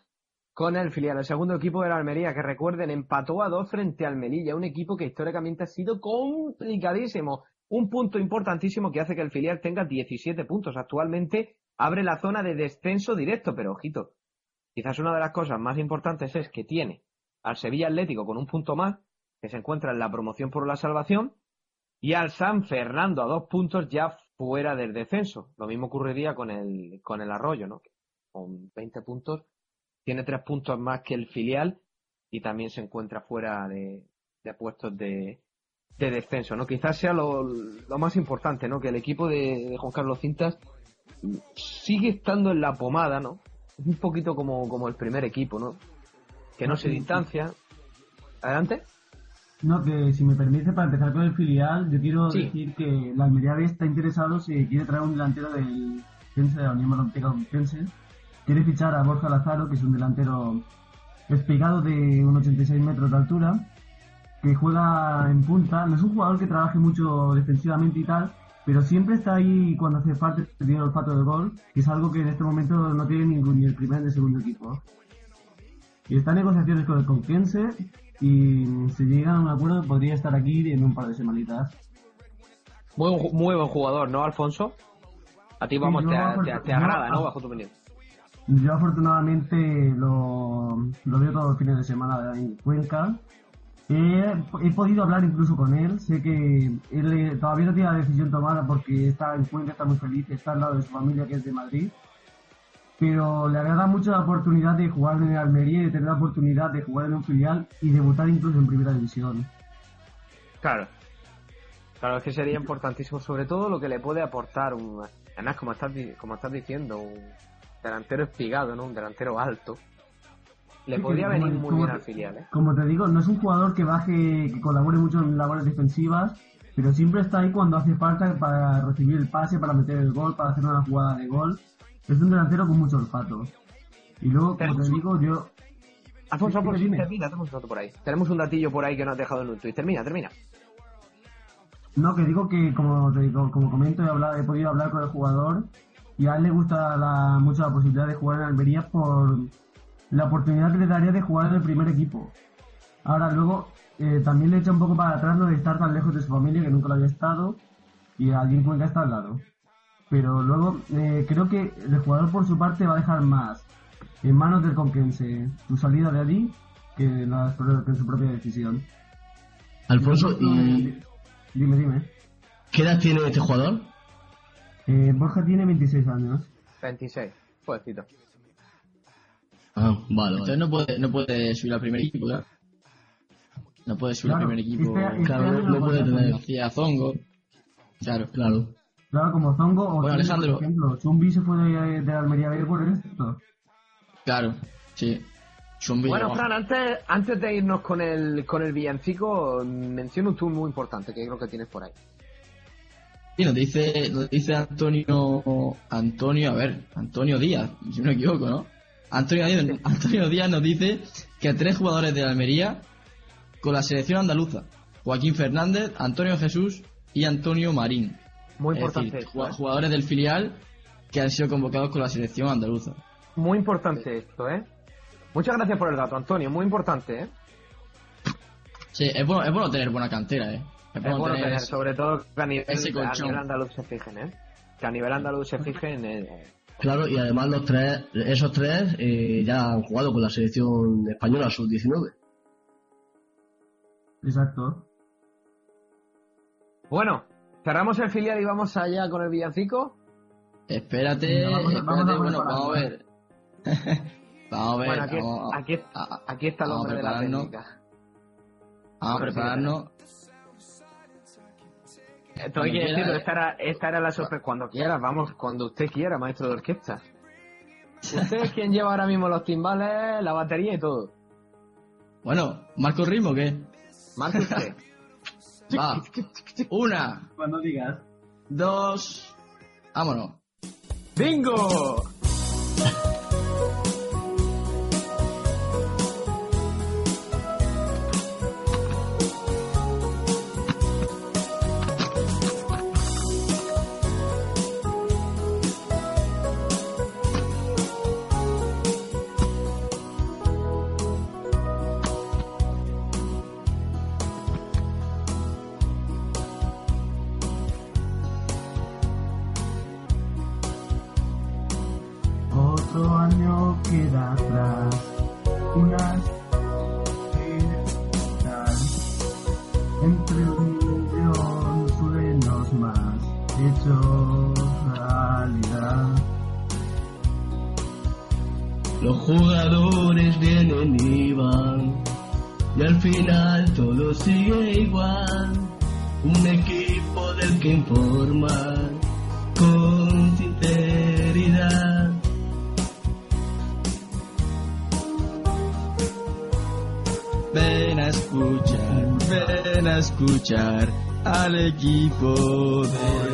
con el filial, el segundo equipo de la Almería, que recuerden, empató a dos frente al Melilla, un equipo que históricamente ha sido complicadísimo. Un punto importantísimo que hace que el filial tenga 17 puntos. Actualmente abre la zona de descenso directo, pero ojito, quizás una de las cosas más importantes es que tiene al Sevilla Atlético con un punto más, que se encuentra en la promoción por la salvación, y al San Fernando a dos puntos ya fuera del descenso. Lo mismo ocurriría con el, con el Arroyo, ¿no? Con 20 puntos, tiene tres puntos más que el filial y también se encuentra fuera de, de puestos de, de descenso, ¿no? Quizás sea lo, lo más importante, ¿no? Que el equipo de, de Juan Carlos Cintas sigue estando en la pomada, ¿no? Un poquito como, como el primer equipo, ¿no? Que no se distancia. Adelante. No, que si me permite, para empezar con el filial, yo quiero Sí. decir que la Almería B está interesado si quiere traer un delantero del Tense, de la Unión Europea Tense. Quiere fichar a Borja Lazaro, que es un delantero espigado de un 86 metros de altura, que juega en punta. No es un jugador que trabaje mucho defensivamente y tal, pero siempre está ahí cuando hace falta, tiene olfato de gol, que es algo que en este momento no tiene ningún, ni el primer ni el segundo equipo. Y está en negociaciones con el Conquense y si llegan a un acuerdo podría estar aquí en un par de semanitas. Muy, muy buen jugador, ¿no, Alfonso? A ti, vamos, te, agrada, ¿no? Bajo tu opinión. Yo afortunadamente lo, lo veo todos los fines de semana en Cuenca. He, he podido hablar incluso con él. Sé que él todavía no tiene la decisión tomada porque está en Cuenca, está muy feliz, está al lado de su familia que es de Madrid. Pero le agrada mucho la oportunidad de jugar en el Almería y de tener la oportunidad de jugar en un filial y debutar incluso en primera división. Claro. Claro, es que sería importantísimo, sobre todo lo que le puede aportar un. Además, como estás, como estás diciendo, un delantero espigado, ¿no? Un delantero alto. Le Sí, podría como- venir muy bien al filial, ¿eh? Como te digo, no es un jugador que baje, que colabore mucho en labores defensivas, pero siempre está ahí cuando hace falta para recibir el pase, para meter el gol, para hacer una jugada de gol. Es un delantero con mucho olfato. Y luego, como te digo, yo... Alfonso, Alfonso, dime. termina, tenemos un dato por ahí. Tenemos un datillo por ahí que no has dejado en un tuit. Termina, termina. No, que digo que, como te digo, como comento, he, hablado, he podido hablar con el jugador y a él le gusta la- mucho la posibilidad de jugar en Almería por, la oportunidad que le daría de jugar en el primer equipo. Ahora, luego, eh, también le echa un poco para atrás lo de estar tan lejos de su familia, que nunca lo había estado, y allí en Cuenca está al lado. Pero luego, eh, creo que el jugador por su parte va a dejar más en manos del conquense su salida de allí que, que su propia decisión. Alfonso, ¿y eh, Dime, dime. qué edad tiene este jugador? Eh, Borja tiene 26 años. 26. Jodercito. Ah, vale, Entonces no puede, no puede subir al primer equipo, claro. No puede subir Claro, al primer equipo. este- este Claro, no, no puede tener. Hacía Zongo. Claro. Claro. Claro, como Zongo o Bueno, Alejandro. por ejemplo. Zumbi se fue de, de Almería a por esto. Claro, sí. Zumbi, Bueno, vamos. Fran, antes, antes de irnos con el, con el villancico, menciona un tour muy importante que creo que tienes por ahí. Sí, nos dice, nos dice Antonio, Antonio, a ver, Antonio Díaz, si no me equivoco, ¿no? Antonio Díaz, Antonio Díaz nos dice que tres jugadores de Almería con la selección andaluza, Joaquín Fernández, Antonio Jesús y Antonio Marín. Muy Es importante decir, esto, ju- ¿eh? jugadores del filial que han sido convocados con la selección andaluza. Muy importante esto, ¿eh? Muchas gracias por el dato, Antonio. Muy importante, ¿eh? Sí, es bueno, es bueno tener buena cantera, ¿eh? Es bueno tener, sobre todo que a nivel, ese a nivel andaluz se fijen, ¿eh? Que a nivel andaluz se fijen. eh, Claro, y además los tres, esos tres eh, ya han jugado con la selección española sub-19. Exacto. Bueno, cerramos el filial y vamos allá con el villancico. Espérate, vamos espérate, vamos bueno, vamos a ver. vamos a ver, bueno, aquí, vamos, a- aquí, a- aquí está el hombre de la técnica. vamos a prepararnos. Esto hay que Cuando decirlo, quiera, esta era, esta era la sorpresa. Cuando quiera, vamos, cuando usted quiera, maestro de orquesta. Usted es quien lleva ahora mismo los timbales, la batería y todo. Bueno, ¿marco el ritmo o qué? Marque usted. Va. Una, Cuando digas. dos, vámonos. ¡Bingo! Al equipo de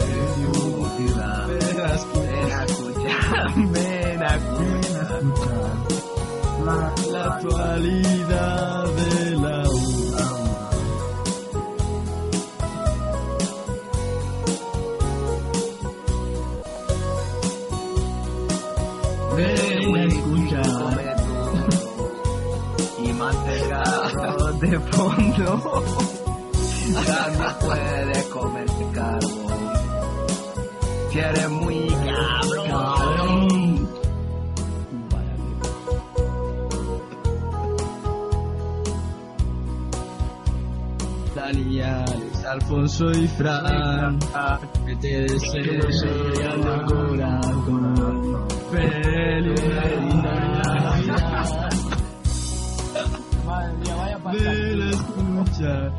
Alex, Alfonso y Fran, que te deseo Deseando el corazón. feliz Navidad. Madre mía, vaya Ven a escuchar,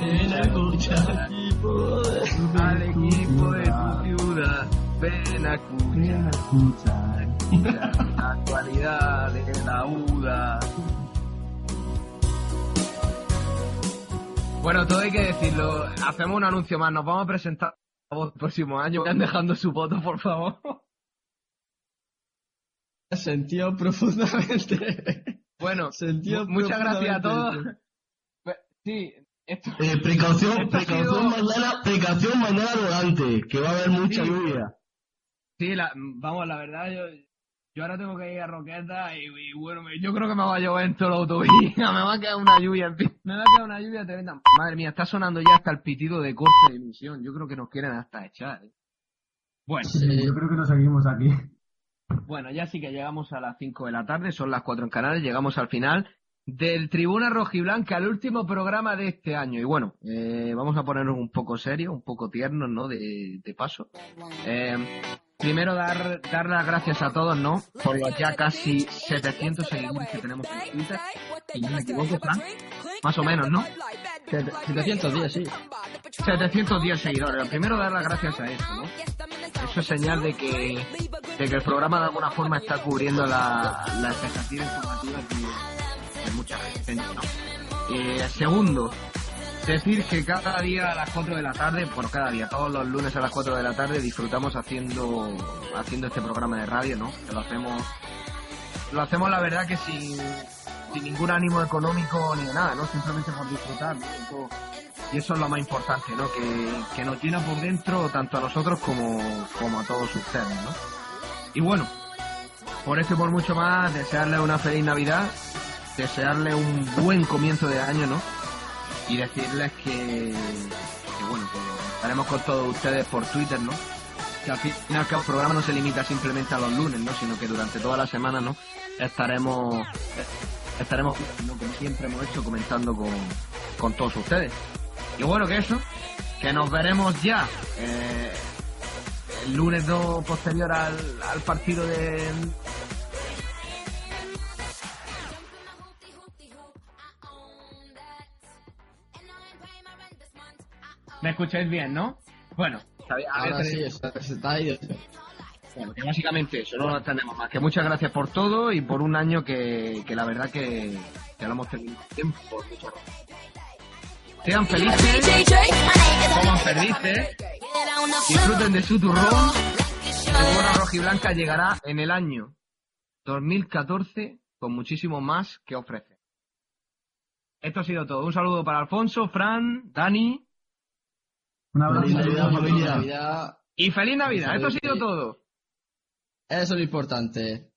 ven a escuchar al equipo de tu al equipo de tu ciudad. Ven a escuchar. la actualidad de la UDA. Bueno, todo hay que decirlo. Hacemos un anuncio más. Nos vamos a presentar el próximo año. Vayan dejando su voto, por favor. sentido profundamente. Bueno, Sentido muchas gracias a todos. Sí, esto. Eh, precaución, Esto precaución sido- mañana, precaución mañana volante, que va a haber mucha Sí. lluvia. Sí, la, vamos, la verdad, yo, Yo ahora tengo que ir a Roqueta y, y bueno, yo creo que me va a llover en toda la autovía. Me va a quedar una lluvia, en fin. Me va a quedar una lluvia tremenda. Madre mía, está sonando ya hasta el pitido de corte de emisión. Yo creo que nos quieren hasta echar. ¿eh? Bueno, Yo creo que nos seguimos aquí. bueno, ya sí que llegamos a las 5 de la tarde, son las 4 en Canales, llegamos al final del Tribuna Rojiblanca, el último programa de este año. Y bueno, eh, vamos a ponernos un poco serios, un poco tiernos, ¿no? De, de paso. Eh, primero dar, dar las gracias a todos, ¿no? Por los ya casi 700 seguidores que tenemos en Twitter. Si no me equivoco, Fran. Más o menos, ¿no? 710, sí. 710 seguidores. Primero dar las gracias a eso, ¿no? Eso es señal de que, de que el programa de alguna forma está cubriendo la, la expectativa informativa de, de mucha gente, ¿no? Eh, segundo, decir que cada día a las 4 de la tarde, bueno, cada día, todos los lunes a las 4 de la tarde disfrutamos haciendo, haciendo este programa de radio, ¿no? Que lo hacemos, lo hacemos la verdad que sin, sin ningún ánimo económico ni nada, ¿no? Simplemente por disfrutar, ¿no? Y eso es lo más importante, ¿no? Que, que nos llena por dentro tanto a nosotros como, como a todos ustedes, ¿no? Y bueno, por eso y por mucho más, desearle una feliz Navidad, desearle un buen comienzo de año, ¿no? Y decirles que, bueno, que estaremos con todos ustedes por Twitter, ¿no? Que al fin y al cabo el programa no se limita simplemente a los lunes, ¿no? Sino que durante toda la semana, ¿no? Estaremos, eh, estaremos, como siempre hemos hecho, comentando con, con todos ustedes. Y bueno, que eso, que nos veremos ya eh, el lunes 2 posterior al, al partido de... ¿Me escucháis bien, no? Bueno, Ahora sí, está, está ahí. bueno, que básicamente eso, no lo tenemos más. Que muchas gracias por todo y por un año que, que la verdad que, que lo hemos tenido tiempo. Muchas gracias. Sean felices, coman felices, disfruten de su turrón. Bola Roja y Blanca llegará en el año 2014 con muchísimo más que ofrecer. Esto ha sido todo. Un saludo para Alfonso, Fran, Dani. Un abrazo. Feliz Navidad, familia. Navidad. Y feliz Navidad. Esto ha sido todo. Eso es lo importante.